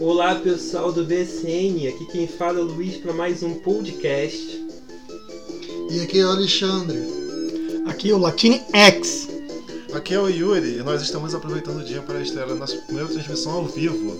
Olá pessoal do BCN, aqui quem fala é o Luiz para mais um podcast. E aqui é o Alexandre. Aqui é o Latine X. Aqui é o Yuri e nós estamos aproveitando o dia para estrear a nossa primeira transmissão ao vivo.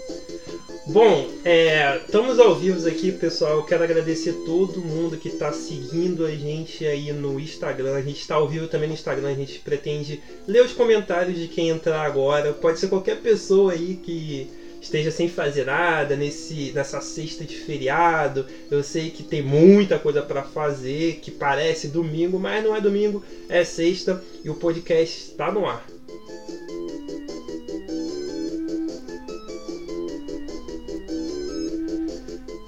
Bom, é, estamos ao vivo aqui, pessoal. Eu quero agradecer todo mundo que está seguindo a gente aí no Instagram. A gente está ao vivo também no Instagram. A gente pretende ler os comentários de quem entrar agora. Pode ser qualquer pessoa aí que esteja sem fazer nada nesse nessa sexta de feriado. Eu sei que tem muita coisa para fazer, que parece domingo, mas não é domingo, é sexta e o podcast está no ar.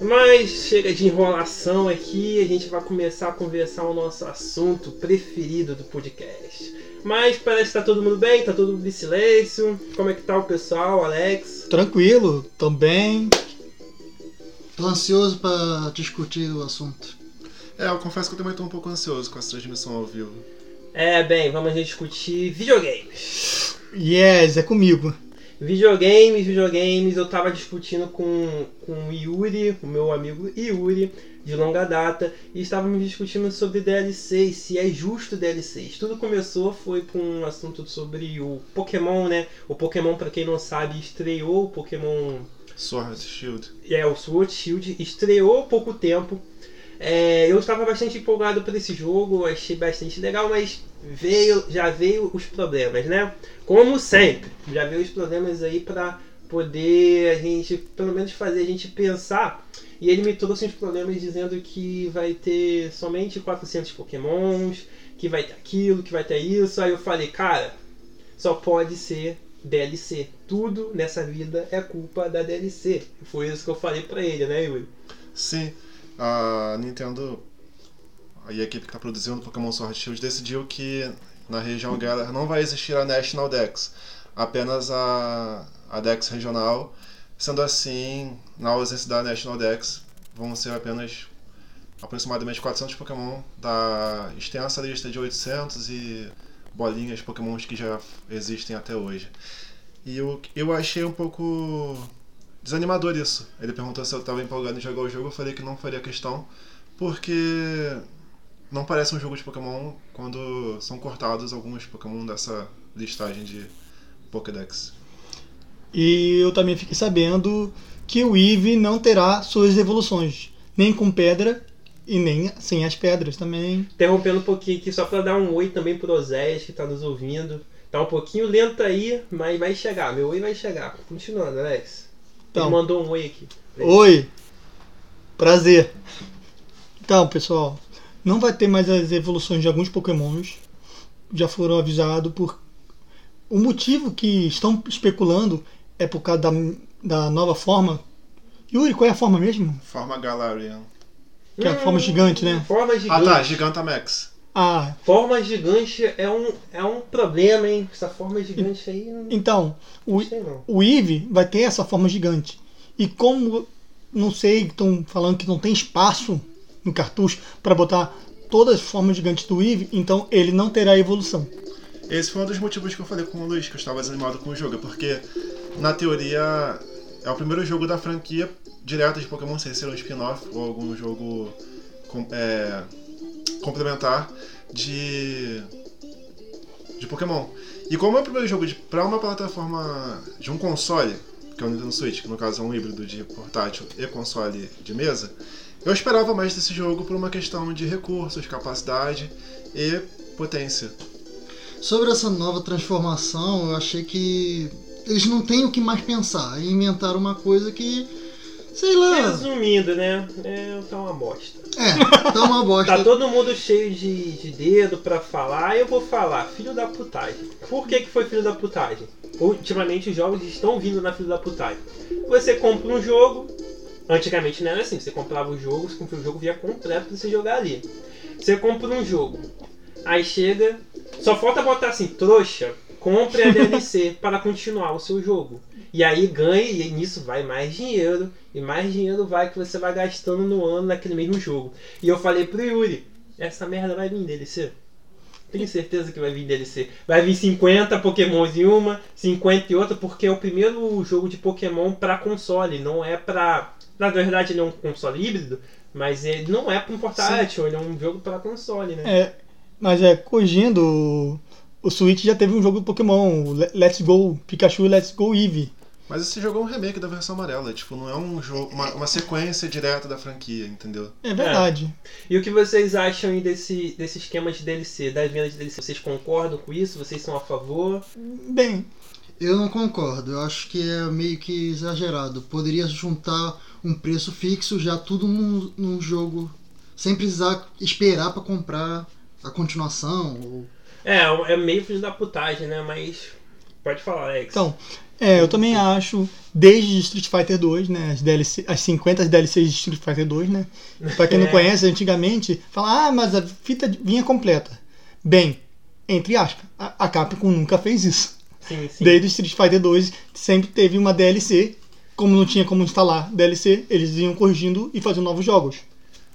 Mas chega de enrolação aqui, a gente vai começar a conversar o nosso assunto preferido do podcast. Mas parece que tá todo mundo bem, tá todo mundo em silêncio. Como é que tá o pessoal, Alex? Tranquilo, também. Tô ansioso para discutir o assunto. É, eu confesso que eu também tô um pouco ansioso com essa transmissão ao vivo. É, bem, vamos discutir videogames. Yes, é comigo. Videogames, videogames, eu tava discutindo com, com o Yuri, o meu amigo Yuri, de longa data, e estávamos discutindo sobre DLCs, se é justo DLCs. Tudo começou foi com um assunto sobre o Pokémon, né? O Pokémon, para quem não sabe, estreou o Pokémon Sword Shield. É, o Sword Shield estreou há pouco tempo. É, eu estava bastante empolgado por esse jogo, achei bastante legal, mas veio, já veio os problemas, né? Como sempre, já veio os problemas aí para poder a gente, pelo menos fazer a gente pensar. E ele me trouxe uns problemas dizendo que vai ter somente 400 Pokémons, que vai ter aquilo, que vai ter isso. Aí eu falei, cara, só pode ser DLC. Tudo nessa vida é culpa da DLC. Foi isso que eu falei pra ele, né, Yuri? Sim, a Nintendo e a equipe que está produzindo Pokémon Sword Shield decidiu que na região Galar não vai existir a National Dex, apenas a, a Dex regional. Sendo assim, na ausência da National Dex, vão ser apenas aproximadamente 400 Pokémon da extensa lista de 800 e bolinhas de Pokémons que já existem até hoje. E eu, eu achei um pouco desanimador isso. Ele perguntou se eu estava empolgado em jogar o jogo, eu falei que não faria questão, porque não parece um jogo de Pokémon quando são cortados alguns Pokémon dessa listagem de Pokédex. E eu também fiquei sabendo que o Eevee não terá suas evoluções, nem com pedra e nem sem as pedras também. Interrompendo um pouquinho aqui, só para dar um oi também pro Osés que está nos ouvindo. Tá um pouquinho lento aí, mas vai chegar. Meu oi vai chegar. Continuando, Alex. Então, Ele mandou um oi aqui. Oi, prazer. Então, pessoal, não vai ter mais as evoluções de alguns Pokémons. Já foram avisados por. O motivo que estão especulando é por causa da, da nova forma. Yuri, qual é a forma mesmo? Forma Galarian. Que é a forma gigante, né? Forma Ah gigante. tá, Gigantamax. Ah, Forma gigante é um, é um problema, hein? Essa forma gigante aí. Não então, o, o Eevee vai ter essa forma gigante. E como, não sei, estão falando que não tem espaço no cartucho para botar todas as formas gigantes do Eevee, então ele não terá evolução. Esse foi um dos motivos que eu falei com o Luiz, que eu estava desanimado com o jogo, porque na teoria é o primeiro jogo da franquia direto de Pokémon, sem ser um spin-off ou algum jogo com- é, complementar de de Pokémon. E como é o primeiro jogo para uma plataforma de um console, que é o Nintendo Switch, que no caso é um híbrido de portátil e console de mesa, eu esperava mais desse jogo por uma questão de recursos, capacidade e potência. Sobre essa nova transformação, eu achei que eles não têm o que mais pensar. E inventaram uma coisa que, sei lá, Resumindo, né? É, tá uma bosta. é, tá uma bosta. Tá todo mundo cheio de, de dedo pra falar, eu vou falar, filho da putagem. Por que, que foi filho da putagem? Ultimamente os jogos estão vindo na filho da putagem. Você compra um jogo, antigamente não era assim, você comprava o jogo, você comprava o jogo via completo pra você jogar ali. Você compra um jogo, aí chega, só falta botar assim, trouxa, compre a DLC para continuar o seu jogo. E aí ganha, e nisso vai mais dinheiro, e mais dinheiro vai que você vai gastando no ano naquele mesmo jogo. E eu falei pro Yuri, essa merda vai vir DLC. Tenho certeza que vai vir DLC. Vai vir 50 Pokémons em uma, 50 em outra, porque é o primeiro jogo de Pokémon pra console, não é pra. Na verdade, ele é um console híbrido, mas ele não é pra um portátil, ele é um jogo pra console, né? É, mas é, corrigindo, o- Switch já teve um jogo de Pokémon, Let's Go Pikachu e Let's Go Eevee. Mas esse jogo é um remake da versão amarela, tipo, não é um jogo, uma, uma sequência direta da franquia, entendeu? É verdade. E o que vocês acham aí desse, desse esquema de DLC, das vendas de DLC? Vocês concordam com isso? Vocês são a favor? Bem, Eu não concordo, eu acho que é meio que exagerado. Poderia juntar um preço fixo já tudo num, num jogo, sem precisar esperar pra comprar a continuação. Ou... É, é meio filho da putagem, né? Mas. Pode falar, Alex. então, é, eu também acho, desde Street Fighter 2, né, as, DLC, as 50 DLCs de Street Fighter 2, né, pra quem não É. conhece, antigamente, fala, ah, mas a fita vinha completa. Bem, entre aspas, a, a Capcom nunca fez isso. Sim, sim. Desde Street Fighter 2 sempre teve uma DLC. Como não tinha como instalar DLC, eles iam corrigindo e fazendo novos jogos.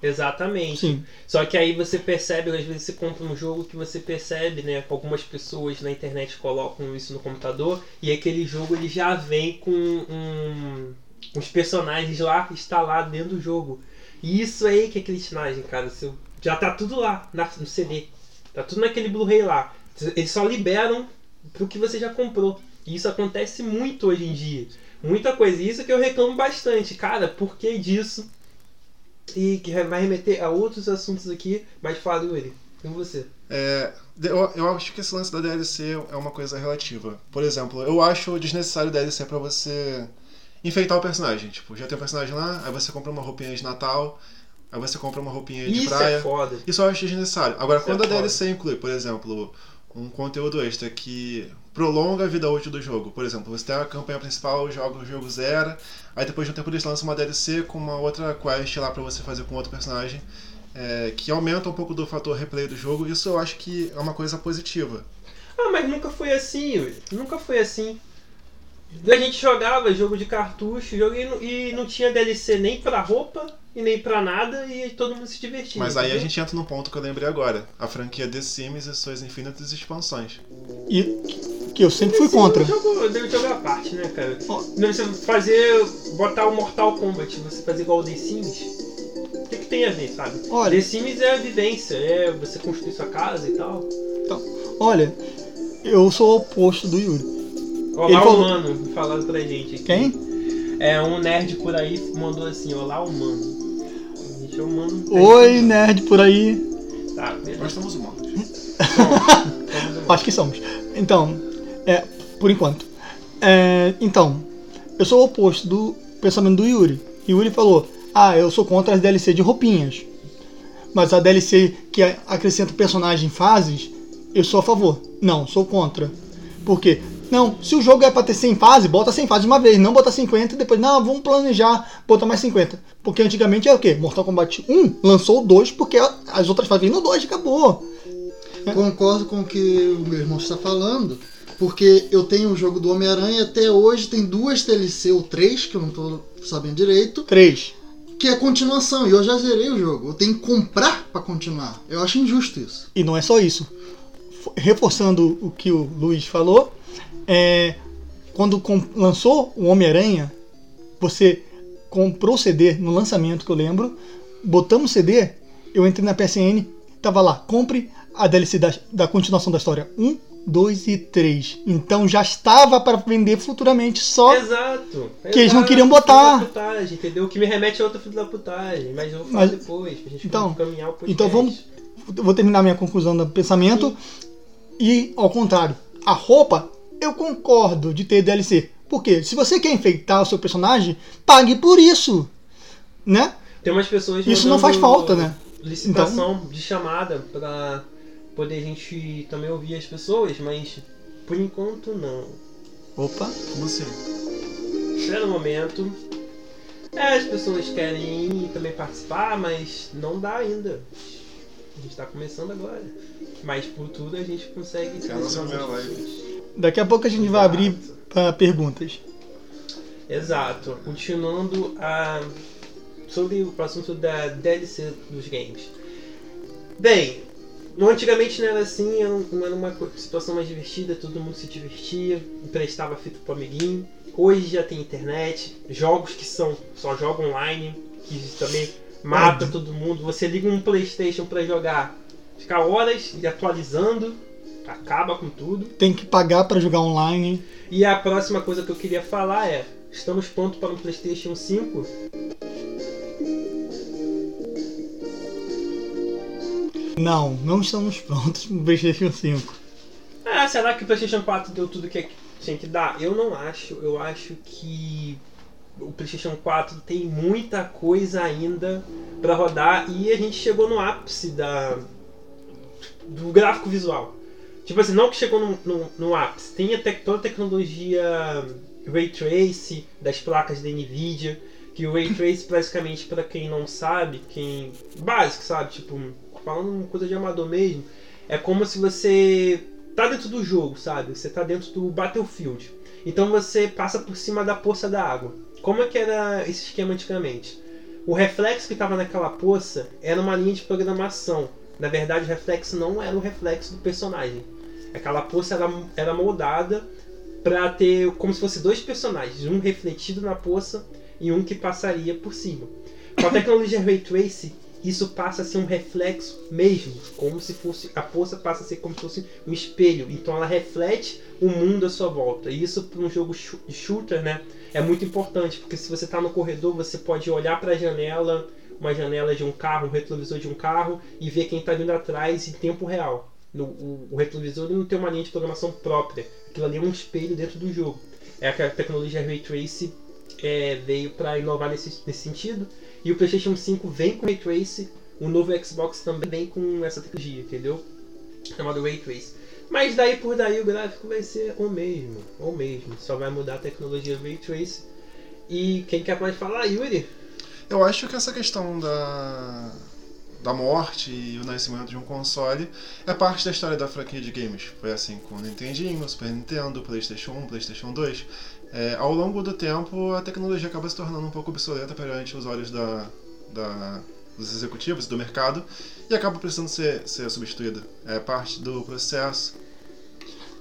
Exatamente. Sim. Só que aí você percebe, às vezes você compra um jogo que você percebe, né? Algumas pessoas na internet colocam isso no computador e aquele jogo ele já vem com um, uns personagens lá instalados dentro do jogo. E isso aí que é critinagem, cara. Você- já tá tudo lá na- no CD. Tá tudo naquele Blu-ray lá. Eles só liberam pro que você já comprou. E isso acontece muito hoje em dia. Muita coisa. E isso que eu reclamo bastante. Cara, por que disso? E que vai remeter a outros assuntos aqui, mas fala, Yuri, com você. É, eu, eu acho que esse lance da DLC é uma coisa relativa. Por exemplo, eu acho desnecessário DLC pra você enfeitar o personagem. Tipo, já tem o personagem lá, aí você compra uma roupinha de Natal, aí você compra uma roupinha de Isso praia. é foda. Isso eu acho desnecessário. Agora, Isso quando é a foda. DLC inclui, por exemplo, um conteúdo extra que prolonga a vida útil do jogo. Por exemplo, você tem a campanha principal, joga o jogo zero, aí depois de um tempo eles lançam uma DLC com uma outra quest lá pra você fazer com outro personagem, é, que aumenta um pouco do fator replay do jogo. Isso eu acho que é uma coisa positiva. Ah, mas nunca foi assim. Nunca foi assim. A gente jogava jogo de cartucho jogo e, não, e não tinha DLC nem pra roupa e nem pra nada e todo mundo se divertia. Mas aí a gente entra num ponto que eu lembrei agora: a franquia The Sims e suas infinitas expansões. E que eu sempre fui contra. Jogo, deve jogar à parte, né, cara? Ó. Não, Você fazer. botar o Mortal Kombat, você fazer igual o The Sims. O que, que tem a ver, sabe? Olha. The Sims é a vivência, é você construir sua casa e tal. Olha, eu sou o oposto do Yuri. Olá, Ele falou- humano, falando pra gente aqui. Quem? É, um nerd por aí mandou assim, olá, humano. Humano. Oi, nerd por aí. Tá, beleza. Nós humanos. Somos humanos. Acho que somos. Então, é, por enquanto. É, então, eu sou o oposto do pensamento do Yuri. Yuri falou: Ah, eu sou contra as DLC de roupinhas. Mas a DLC que acrescenta personagem em fases, eu sou a favor. Não, sou contra. Por quê? Não, se o jogo é pra ter 100 fases, bota 100 fases de uma vez, não bota 50 e depois, não, vamos planejar, botar mais 50. Porque antigamente é o quê? Mortal Kombat 1 lançou o 2 porque as outras fases vinham no 2 acabou. Concordo com o que o meu irmão está falando, porque eu tenho o jogo do Homem-Aranha até hoje, tem duas DLC ou três, que eu não tô sabendo direito, 3. que é continuação, e eu já zerei o jogo. Eu tenho que comprar pra continuar. Eu acho injusto isso. E não é só isso. Reforçando o que o Luiz falou, é, quando lançou o Homem-Aranha, você comprou o CD no lançamento, que eu lembro, botamos o CD, eu entrei na PSN, tava lá, compre a DLC da, da continuação da história 1, 2 e 3. Então já estava para vender futuramente, só Exato. Que eles não queriam botar. putagem, entendeu? O que me remete a outro filho da putagem. Mas eu vou falar Mas- depois, pra gente Então, caminhar o podcast. então vamos- vou terminar minha conclusão do pensamento. E ao contrário, a roupa, eu concordo de ter DLC. Por quê? Se você quer enfeitar o seu personagem, pague por isso. Né? Tem umas pessoas Isso não faz falta, né? Licitação de chamada pra poder a gente também ouvir as pessoas, mas por enquanto não. Opa. Como assim? É no momento. É, as pessoas querem também participar, mas não dá ainda. A gente tá começando agora. Mas por tudo a gente consegue É a nossa trazer primeira umas live. Daqui a pouco a gente vai abrir Exato. para perguntas. Exato. Continuando a sobre o assunto da DLC dos games. Bem, Antigamente não era assim, era um- uma situação mais divertida, todo mundo se divertia, emprestava fita pro amiguinho. Hoje já tem internet, jogos que são só jogo online, que também mata todo mundo. Você liga um Playstation pra jogar, fica horas e atualizando, acaba com tudo. Tem que pagar pra jogar online. E a próxima coisa que eu queria falar é: estamos prontos para um PlayStation 5? Não, não estamos prontos pro PlayStation 5. Ah, será que o PlayStation 4 deu tudo que tinha que dar? Eu não acho. Eu acho que o PlayStation 4 tem muita coisa ainda pra rodar e a gente chegou no ápice da do gráfico visual. Tipo assim, não que chegou no, no, no ápice. Tem a tec- toda a tecnologia Ray Trace das placas da Nvidia. Que o Ray Trace, basicamente, pra quem não sabe, quem. básico, sabe? Tipo, falando uma coisa de amador mesmo, é como se você tá dentro do jogo, sabe? Você tá dentro do Battlefield. Então você passa por cima da poça da água. Como é que era esse esquema antigamente? O reflexo que estava naquela poça era uma linha de programação. Na verdade, o reflexo não era o reflexo do personagem. Aquela poça era, era moldada para ter como se fosse dois personagens, um refletido na poça e um que passaria por cima. Com a tecnologia Ray Trace, isso passa a ser um reflexo mesmo, como se fosse a poça passa a ser como se fosse um espelho. Então ela reflete o mundo à sua volta. E isso para um jogo shooter, né, é muito importante, porque se você está no corredor, você pode olhar para a janela, uma janela de um carro, um retrovisor de um carro e ver quem está vindo atrás em tempo real. No, o, o retrovisor não tem uma linha de programação própria. Aquilo ali é um espelho dentro do jogo. É que a tecnologia Ray Trace é, veio para inovar nesse, nesse sentido. E o PlayStation 5 vem com Ray Trace, o novo Xbox também vem com essa tecnologia, entendeu? Chamado Ray Trace. Mas daí por daí o gráfico vai ser o mesmo, o mesmo. Só vai mudar a tecnologia Ray Trace. E quem quer mais falar, Yuri? Eu acho que essa questão da, da morte e o nascimento de um console é parte da história da franquia de games. Foi assim com o Nintendinho, Super Nintendo, PlayStation 1, PlayStation 2. É, ao longo do tempo, a tecnologia acaba se tornando um pouco obsoleta perante os olhos da, da- dos executivos do mercado e acaba precisando ser, ser substituída. É parte do processo.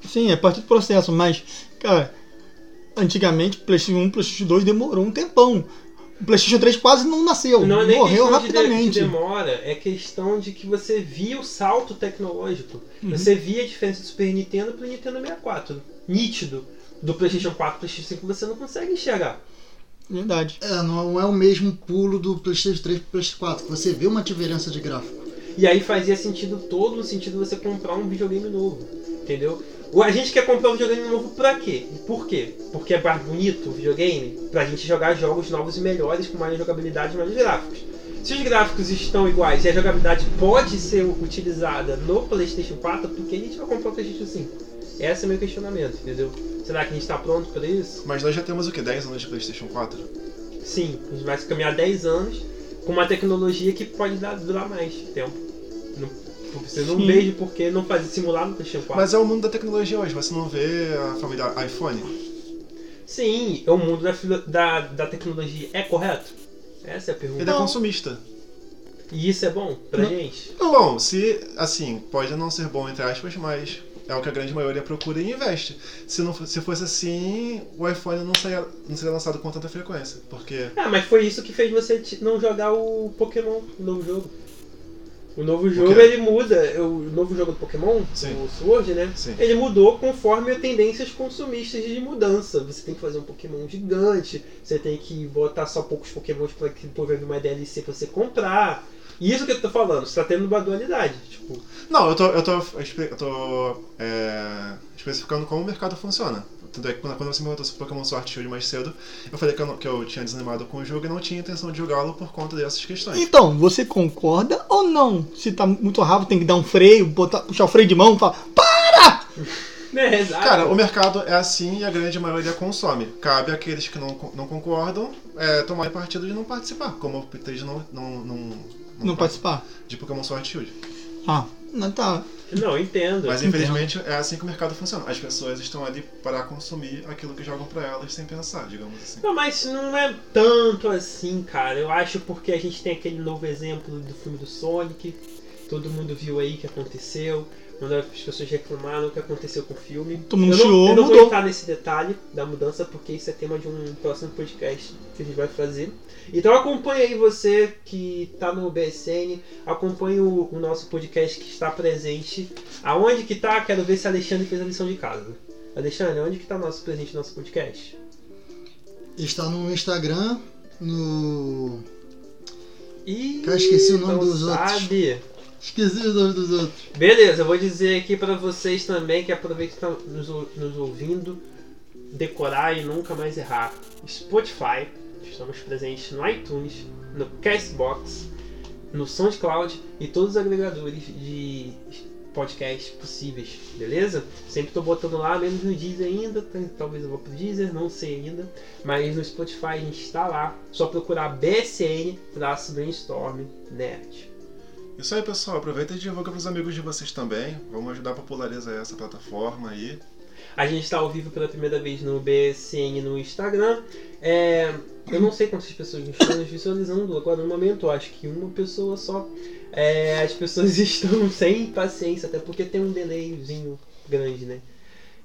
Sim, é parte do processo, mas, cara, antigamente PlayStation 1, PlayStation 2 demorou um tempão. O PlayStation 3 quase não nasceu, Não é nem morreu questão de de, rapidamente. de demora, é questão de que você via o salto tecnológico. Uhum. Você via a diferença do Super Nintendo pro Nintendo 64. Nítido. Do PlayStation 4 pro PlayStation 5 você não consegue enxergar. Verdade. É, não é o mesmo pulo do PlayStation 3 pro PlayStation 4. Você vê uma diferença de gráfico. E aí fazia sentido todo no sentido de você comprar um videogame novo. Entendeu? A gente quer comprar um videogame novo pra quê? Por quê? Porque é mais bonito o videogame? Pra gente jogar jogos novos e melhores, com mais jogabilidade e mais gráficos. Se os gráficos estão iguais e a jogabilidade pode ser utilizada no PlayStation 4, por que a gente vai comprar o PlayStation 5? Esse é o meu questionamento, entendeu? Será que a gente está pronto para isso? Mas nós já temos o que? 10 anos de PlayStation 4? Sim, a gente vai caminhar 10 anos com uma tecnologia que pode dar, durar mais tempo. Não, você não Sim. vejo por que não fazer simular no PlayStation 4. Mas é o mundo da tecnologia hoje. Você não vê a família iPhone? Sim, é o mundo da, da, da tecnologia. É correto? Essa é a pergunta. Ele é consumista. E isso é bom pra Não. gente? Bom, se, assim, pode não ser bom entre aspas, mas é o que a grande maioria procura e investe. Se, não, se fosse assim, o iPhone não seria, não seria lançado com tanta frequência. Porque Ah, mas foi isso que fez você não jogar o Pokémon, o novo jogo. O novo jogo ele muda, o novo jogo do Pokémon, Sim. o Sword, né? Sim. Ele mudou conforme as tendências consumistas de mudança. Você tem que fazer um Pokémon gigante, você tem que botar só poucos Pokémons para que depois vir uma DLC pra você comprar. E isso que eu tô falando, você tá tendo uma dualidade. Tipo, Não, eu tô, eu tô, eu tô é, especificando como o mercado funciona. Tanto é que quando você me perguntou sobre Pokémon Sword e Shield mais cedo, eu falei que eu, não- que eu tinha desanimado com o jogo e não tinha intenção de jogá-lo por conta dessas questões. Então, você concorda ou não? Se tá muito rápido, tem que dar um freio, botar, puxar o freio de mão e falar, para! exato. Cara, o mercado é assim e a grande maioria consome. Cabe àqueles que não, não concordam é, tomarem partido de não participar, como eu optei de não, não, não, Não participar? de Pokémon Sword e Shield. Ah, não tá. Não, entendo. Mas Entendo. infelizmente é assim que o mercado funciona. As pessoas estão ali para consumir aquilo que jogam pra elas sem pensar, digamos assim. Não, mas não é tanto assim, cara. Eu acho porque a gente tem aquele novo exemplo do filme do Sonic. Todo mundo viu aí que aconteceu. Quando as pessoas reclamaram o que aconteceu com o filme. Todo mundo eu não, chiou, eu não vou mudou. entrar nesse detalhe da mudança, porque isso é tema de um próximo podcast que a gente vai fazer. Então acompanhe aí você que está no BSN, acompanhe o, o nosso podcast que está presente. Aonde que tá? Quero ver se Alexandre fez a lição de casa. Alexandre, onde que tá nosso presente no nosso podcast? Está no Instagram, no. Ih, Cara, esqueci o nome não dos outros. Esqueci os nomes dos outros. Beleza, eu vou dizer aqui pra vocês também que aproveitem que estão nos, nos ouvindo, decorar e nunca mais errar. Spotify, estamos presentes no iTunes, no Castbox, no SoundCloud e todos os agregadores de podcast possíveis, beleza? Sempre tô botando lá, menos no Deezer ainda, tá- talvez eu vou pro Deezer, não sei ainda, mas no Spotify a gente está lá, só procurar BSN traço Brainstorm Nerd. Isso aí, pessoal. Aproveita e divulga pros amigos de vocês também. Vamos ajudar a popularizar essa plataforma aí. A gente está ao vivo pela primeira vez no BSN no Instagram. É, eu não sei quantas pessoas estão nos visualizando agora no momento, acho que uma pessoa só. É, as pessoas estão sem paciência, até porque tem um delayzinho grande, né?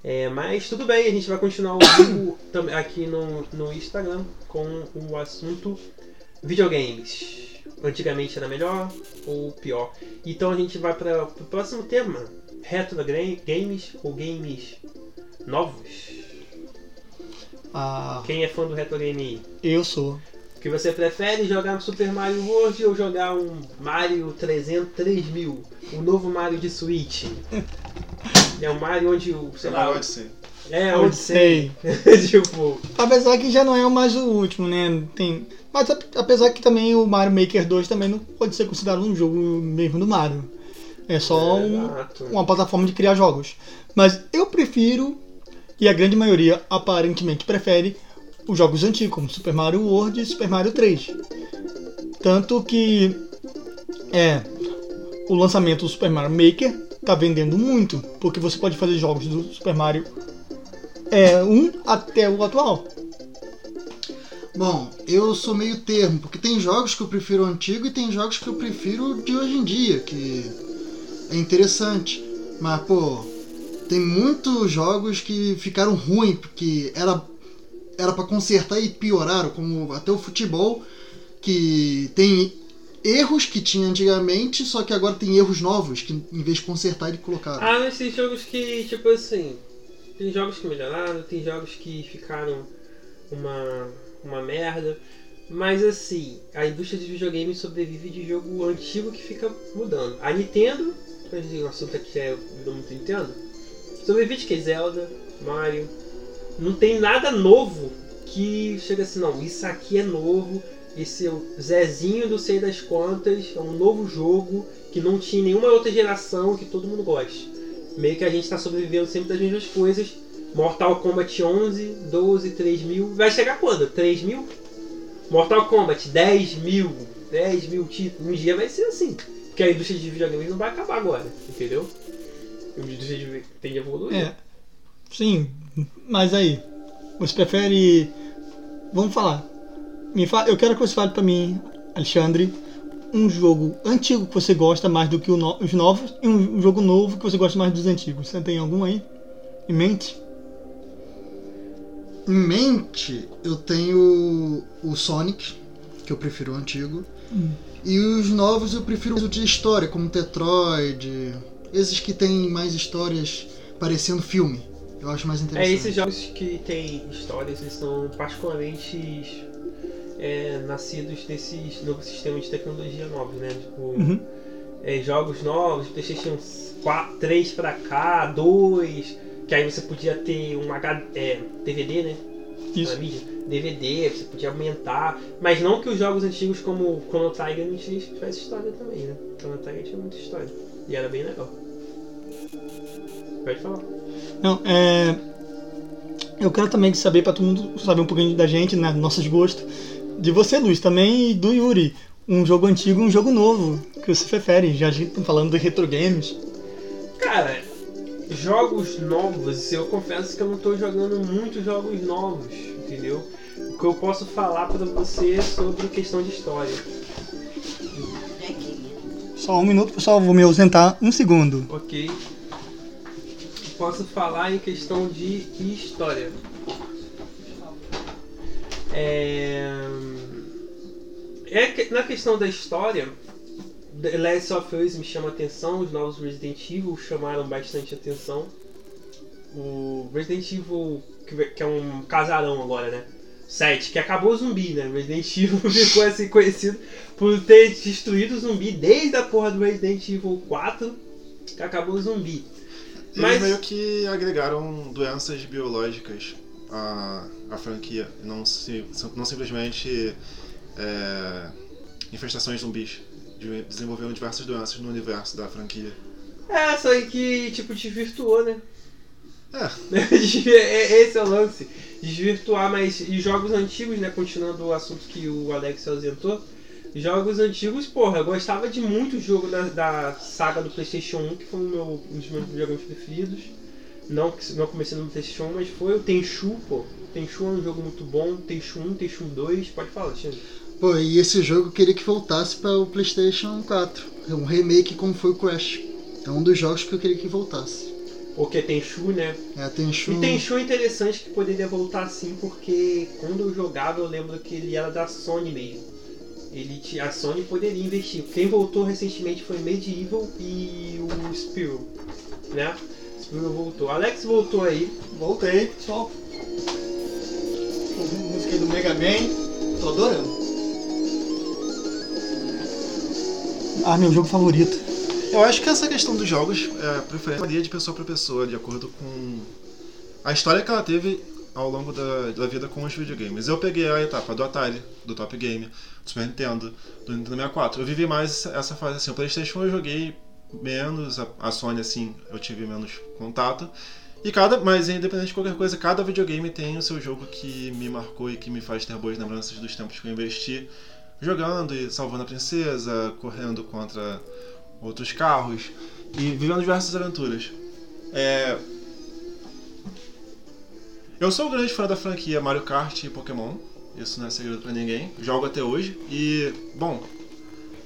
É, mas tudo bem, a gente vai continuar tam- aqui no, no Instagram com o assunto videogames. Antigamente era melhor ou pior? Então a gente vai para o próximo tema: retro games ou games novos. Ah, Quem é fã do retro game eu sou. O que você prefere jogar um Super Mario World ou jogar um Mario 300 3000? O novo Mario de Switch? É um Mario onde o, sei lá, Pode ser. É sei. tipo, Apesar que já não é mais o último, né? Tem... Mas ap- apesar que também o Mario Maker 2 também não pode ser considerado um jogo mesmo do Mario. É só um- Exato. uma plataforma de criar jogos. Mas eu prefiro, e a grande maioria aparentemente prefere, os jogos antigos, como Super Mario World e Super Mario 3. Tanto que é o lançamento do Super Mario Maker tá vendendo muito, porque você pode fazer jogos do Super Mario é, 1 até o atual. Bom, eu sou meio termo, porque tem jogos que eu prefiro antigo e tem jogos que eu prefiro de hoje em dia, que é interessante. Mas, pô, tem muitos jogos que ficaram ruins, porque era era para consertar e pioraram, como até o futebol, que tem erros que tinha antigamente, só que agora tem erros novos, que em vez de consertar, eles colocaram. Ah, mas tem jogos que, tipo assim, tem jogos que melhoraram, tem jogos que ficaram uma, uma merda. Mas assim, a indústria de videogames sobrevive de jogo antigo que fica mudando. A Nintendo, o assunto aqui é muito Nintendo, sobrevive de que Zelda, Mario. Não tem nada novo que chega assim, não, isso aqui é novo, esse é o Zezinho do sei das quantas, é um novo jogo que não tinha nenhuma outra geração que todo mundo gosta. Meio que a gente está sobrevivendo sempre das mesmas coisas. Mortal Kombat 11, 12, 3 mil. Vai chegar quando? 3 mil? Mortal Kombat 10 mil. 10 mil títulos. Um dia vai ser assim. Porque a indústria de videogames não vai acabar agora. Entendeu? A indústria de- tem de evoluir. É. Sim, mas aí, você prefere. Vamos falar. Me fa... Eu quero que você fale pra mim, Alexandre, um jogo antigo que você gosta mais do que no- os novos e um jogo novo que você gosta mais dos antigos. Você tem algum aí em mente? Em mente, eu tenho o Sonic, que eu prefiro o antigo. E os novos eu prefiro o de história, como Tetroid. Esses que tem mais histórias parecendo filme. Eu acho mais É, interessante. esses jogos que tem histórias, eles são particularmente é, nascidos desses novos sistemas de tecnologia novos, né? Tipo, Uhum. é, jogos novos, PlayStation 4, 3 pra cá, 2, que aí você podia ter um H, é, DVD, né? Isso. DVD, você podia aumentar. Mas não que os jogos antigos como Chrono Tiger não tivesse história também, né? Chrono Tiger tinha muita história. E era bem legal. Pode falar. Não, é. Eu quero também saber pra todo mundo saber um pouquinho da gente, né? Nossos gostos. De você, Luiz, também e do Yuri. Um jogo antigo e um jogo novo. Que você prefere? Já a gente tá falando de retro games. Cara, jogos novos, eu confesso que eu não tô jogando muitos jogos novos, entendeu? O que eu posso falar pra você é sobre questão de história. Só Só um minuto, pessoal, vou me ausentar um segundo. Ok. Posso falar em questão de história. É... é na questão da história, The Last of Us me chama atenção, os novos Resident Evil chamaram bastante atenção. O Resident Evil, que é um casarão agora, né? 7, que acabou o zumbi, né? Resident Evil ficou assim conhecido por ter destruído o zumbi desde a porra do Resident Evil 4, que acabou o zumbi. Eles Mas- meio que agregaram doenças biológicas à, à franquia. Não, se, não simplesmente é, infestações zumbis. De- Desenvolveram diversas doenças no universo da franquia. É, só que tipo desvirtuou, né? É, é- Esse é o lance. Desvirtuar, mas e jogos antigos, né? Continuando o assunto que o Alex ausentou. Jogos antigos, porra, eu gostava de muito jogo da, da saga do Playstation 1, que foi meu, um dos meus jogos preferidos. Não, não comecei no Playstation 1, mas foi o Tenchu, pô. Tenchu é um jogo muito bom. Tenchu 1, Tenchu 2, pode falar, Xande. Pô, e esse jogo eu queria que voltasse para o PlayStation 4. É um remake como foi o Crash. É um dos jogos que eu queria que voltasse. Porque Tenchu, né? É, Tenchu. E Tenchu é interessante que poderia voltar sim, porque quando eu jogava eu lembro que ele era da Sony mesmo. Ele a Sony poderia investir. Quem voltou recentemente foi Medieval e o Spiro, né? Spiro voltou. Alex voltou aí. Voltei, pessoal. Ouvindo música aí do Mega Man. Tô adorando. Ah, meu jogo favorito. eu acho que essa questão dos jogos é preferência varia de pessoa para pessoa, de acordo com a história que ela teve ao longo da, da vida com os videogames. Eu peguei a etapa do Atari, do Top Game, do Super Nintendo, do Nintendo 64. Eu vivi mais essa fase assim. O PlayStation eu joguei menos, a, a Sony assim, eu tive menos contato. E cada, mas independente de qualquer coisa, cada videogame tem o seu jogo que me marcou e que me faz ter boas lembranças dos tempos que eu investi jogando e salvando a princesa, correndo contra outros carros e vivendo diversas aventuras. É, Eu sou um grande fã da franquia Mario Kart e Pokémon, isso não é segredo pra ninguém. Jogo até hoje e, bom,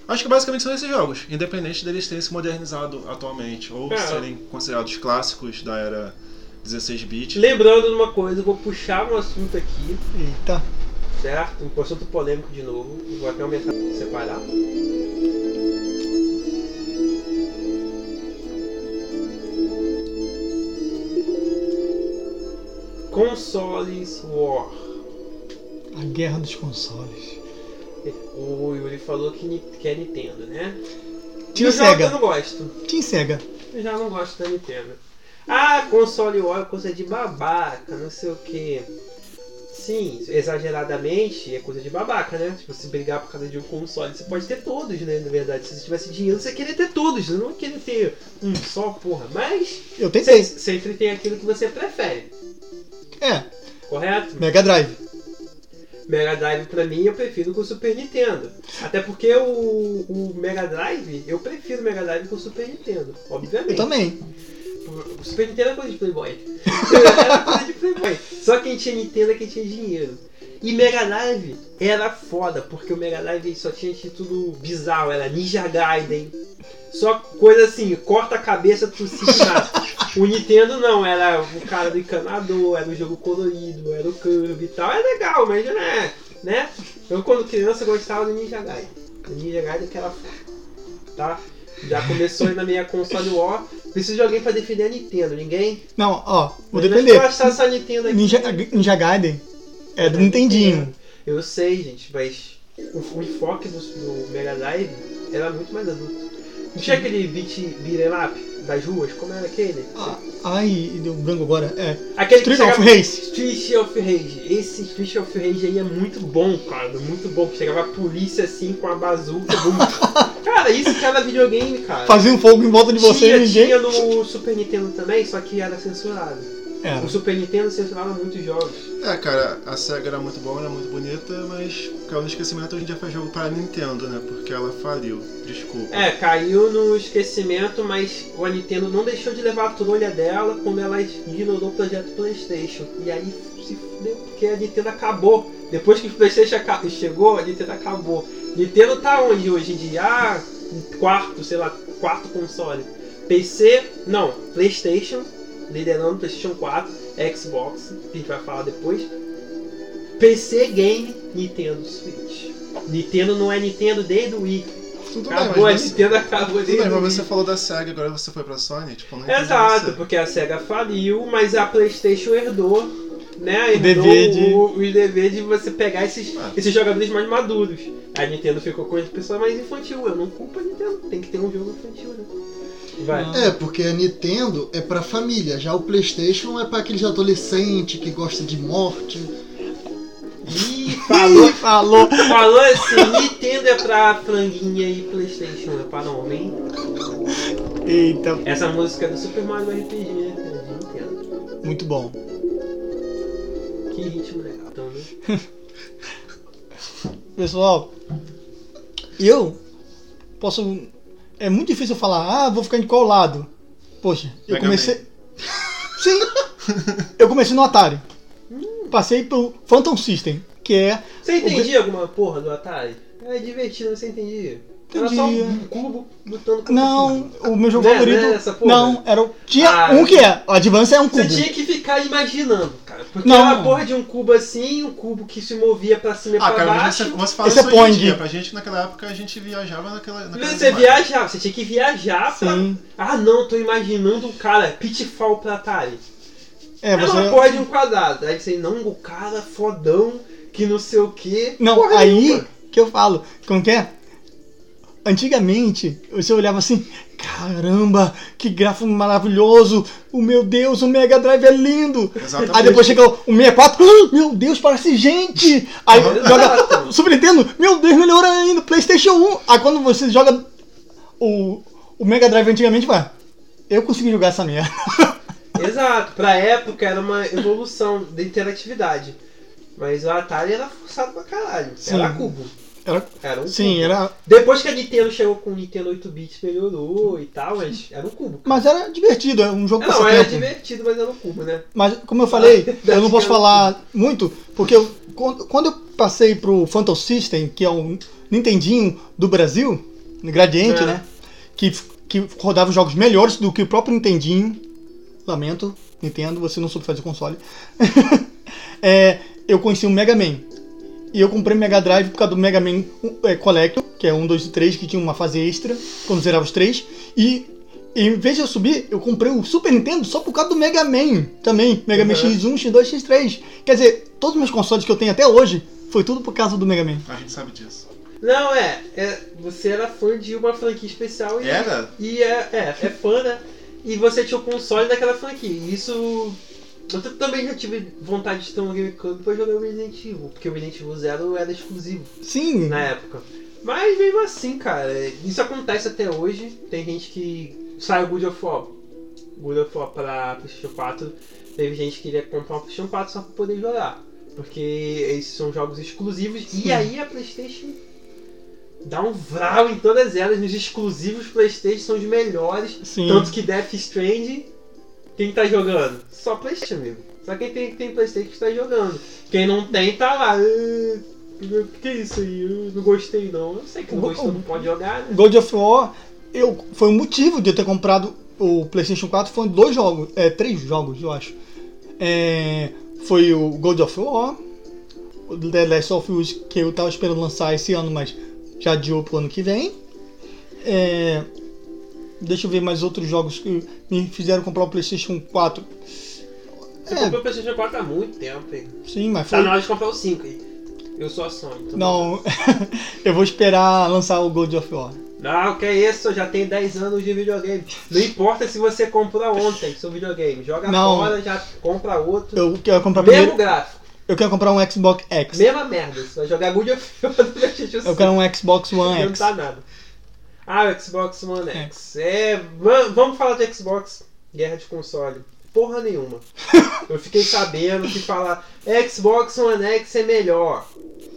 acho que basicamente são esses jogos, independente deles terem se modernizado atualmente ou É. serem considerados clássicos da era 16-bit. Lembrando de uma coisa, eu vou puxar um assunto aqui, Eita. certo? Um assunto polêmico de novo. Vou até aumentar separar. Consoles War. A guerra dos consoles. O Yuri falou que, que é Nintendo, né? Team já eu Sega. não gosto. Team Sega. Eu já não gosto da Nintendo. Ah, console War é coisa de babaca, não sei o que. Sim, exageradamente é coisa de babaca, né? Se você brigar por causa de um console, você pode ter todos, né? Na verdade, se você tivesse dinheiro, você queria ter todos, não queria ter um só, porra. Mas Eu tentei. se- sempre tem aquilo que você prefere, É, correto? Mega Drive. Mega Drive pra mim eu prefiro com o Super Nintendo. Até porque o, o Mega Drive, eu prefiro o Mega Drive com o Super Nintendo, obviamente. Eu também. O Super Nintendo era coisa de Playboy. era coisa de Playboy. Só quem tinha Nintendo é quem tinha dinheiro. E Mega Drive era foda, porque o Mega Drive só tinha título bizarro, era Ninja Gaiden. Só coisa assim, corta a cabeça e mata. O Nintendo não, era o cara do encanador, era o jogo colorido, era o Kirby e tal. É legal, mas não é, né? Eu quando criança gostava do Ninja Gaiden. O Ninja Gaiden que era foda. Tá? Já começou aí na minha console War. Preciso de alguém pra defender a Nintendo, ninguém? Não, ó, vou Mas defender. Essa Nintendo aqui. Ninja, Ninja Gaiden é do Nintendinho. Eu sei, gente, mas o, o enfoque do, do Mega Drive era muito mais adulto. Não tinha aquele beat beat'em up das ruas? Como era aquele? Ah, ai, deu branco agora. É. Aquele que Street of chegava- Rage. Street of Rage. Esse Street of Rage aí é muito bom, cara. Muito bom. Que chegava a polícia assim com a bazuca. cara, isso que era videogame, cara. Fazia um fogo em volta de você tinha, e ninguém. tinha no Super Nintendo também, só que era censurado. Era. O Super Nintendo censurava muitos jogos. É, cara, a SEGA era muito boa, era muito bonita, mas caiu no esquecimento hoje em dia faz jogo para a Nintendo, né? Porque ela faliu. Desculpa. É, caiu no esquecimento, mas a Nintendo não deixou de levar a trolha dela quando ela ignorou o projeto PlayStation. E aí se fudeu, porque a Nintendo acabou. Depois que o PlayStation chegou, a Nintendo acabou. Nintendo tá onde hoje em dia? Ah, quarto, sei lá, quarto console. PC, não, PlayStation, liderando PlayStation 4, Xbox, que a gente vai falar depois. PC Game, Nintendo Switch. Nintendo não é Nintendo desde o Wii. Tudo Acabou, a bem, mas você, Nintendo acabou desde bem, o mas Wii. você falou da SEGA, agora você foi pra Sony, tipo, não Exato, porque a SEGA faliu, mas a PlayStation herdou, né? Herdou dever de- o, o dever de você pegar esses, Ah. esses jogadores mais maduros. A Nintendo ficou com as pessoas mais infantil. Eu não culpo a Nintendo, tem que ter um jogo infantil, né? Vai. É, porque a Nintendo é pra família, já o PlayStation é pra aqueles adolescentes que gostam de morte. Ih, falou, falou. falou assim, Nintendo é pra franguinha e Playstation é pra homem. Eita, Essa música é do Super Mario RPG, né? Nintendo. muito bom. Que ritmo legal. Então, né? Pessoal, eu posso. É muito difícil eu falar, ah, vou ficar em qual lado? Poxa, eu Mega comecei. Sim! Eu comecei no Atari. Passei pro Phantom System, que é. Você entendia alguma porra do Atari? É divertido, você entendia. Era só um cubo lutando com Não, o meu jogo Não é- favorito. não é essa porra? não, era o. Tinha Ah, um que é. O Advance é um Você cubo. tinha que ficar imaginando, cara. Porque Não. era a porra de um cubo assim, um cubo que se movia pra cima e Ah, pra cara, mas baixo. você, você fala Esse é isso hoje em Pong. dia. Pra gente, naquela época, a gente viajava naquela... naquela Você imagem. viajava, você tinha que viajar pra. Sim. Ah não, tô imaginando um cara, pitfall pra Atari. É, Era uma você. porra de um quadrado. Aí você, não, o cara fodão, que não sei o que. Não, aí que eu falo, como que é? Antigamente, você olhava assim, caramba, que gráfico maravilhoso, o meu Deus, o Mega Drive é lindo. Exatamente. Aí depois chega o 64, "Ah, meu Deus, parece gente. Aí Exato. joga Super Nintendo, meu Deus, melhorou ainda, Playstation 1. Aí quando você joga o, o Mega Drive antigamente, vai, eu consegui jogar essa merda. Exato, pra época era uma evolução da interatividade. Mas o Atari era forçado pra caralho. Sim. Era cubo. Era, Era um sim, cubo. era, Depois que a Nintendo chegou com o Nintendo 8-bits, melhorou e tal, mas era um cubo. mas era divertido, é um jogo não, era passatempo. divertido, mas era um cubo, né? Mas, como eu falei, Ah, eu não posso falar muito, porque eu- quando quando eu passei pro Phantom System, que é um Nintendinho do Brasil, Gradiente, É. né? Que, que rodava jogos melhores do que o próprio Nintendinho. Lamento, Nintendo, você não soube fazer console. É, eu conheci o Mega Man. E eu comprei o Mega Drive por causa do Mega Man é, Collector, que é um, dois e três, que tinha uma fase extra, quando zerava os três. E em vez de eu subir, eu comprei o Super Nintendo só por causa do Mega Man também. Mega Man Uhum. X1, X2, X3. Quer dizer, todos os meus consoles que eu tenho até hoje foi tudo por causa do Mega Man. A gente sabe disso. Não, é, é, Você era fã de uma franquia especial e. Era? E é, é, é fã, né? E você tinha o console daquela franquia. E Isso. Eu também já tive vontade de ter um GameCube pra jogar o Resident Evil, porque o Resident Evil Zero era exclusivo Sim, na época. Mas mesmo assim, cara, isso acontece até hoje. Tem gente que sai o God of War. God of War pra PlayStation 4. Teve gente que queria comprar um PlayStation 4 só pra poder jogar. Porque esses são jogos exclusivos. Sim. E aí a PlayStation dá um vral em todas elas. Nos exclusivos PlayStation são os melhores. sim. Tanto que Death Stranding, quem tá jogando? Só PlayStation, amigo. Só quem tem, tem PlayStation que tá jogando. Quem não tem, tá lá. "Ah, O que é isso aí? Eu não gostei não. Eu sei que não gostou, não pode jogar, né? God of War, eu, foi o motivo de eu ter comprado o PlayStation 4. Foram dois jogos, é, três jogos, eu acho. É, foi o God of War, o The Last of Us, que eu tava esperando lançar esse ano, mas já adiou pro ano que vem. É, deixa eu ver mais outros jogos que me fizeram comprar o PlayStation 4. Você É. comprou o PlayStation 4 há muito tempo, hein? Sim, mas Tá foi. na hora de comprar o 5 aí. Eu sou a Sony. então- Não, eu vou esperar lançar o God of War. Não, que é isso, eu já tenho 10 anos de videogame. Não importa se você comprou ontem seu videogame. Joga Não. fora, já compra outro. Eu quero comprar Mesmo primeiro. gráfico, Eu quero comprar um Xbox X. mesma merda. Você vai jogar Good of War do PlayStation 5. Eu quero um Xbox One Não X. tá nada. Ah, o Xbox One X. É, va- vamos falar de Xbox, guerra de console. Porra nenhuma. Eu fiquei sabendo que falar Xbox One X é melhor.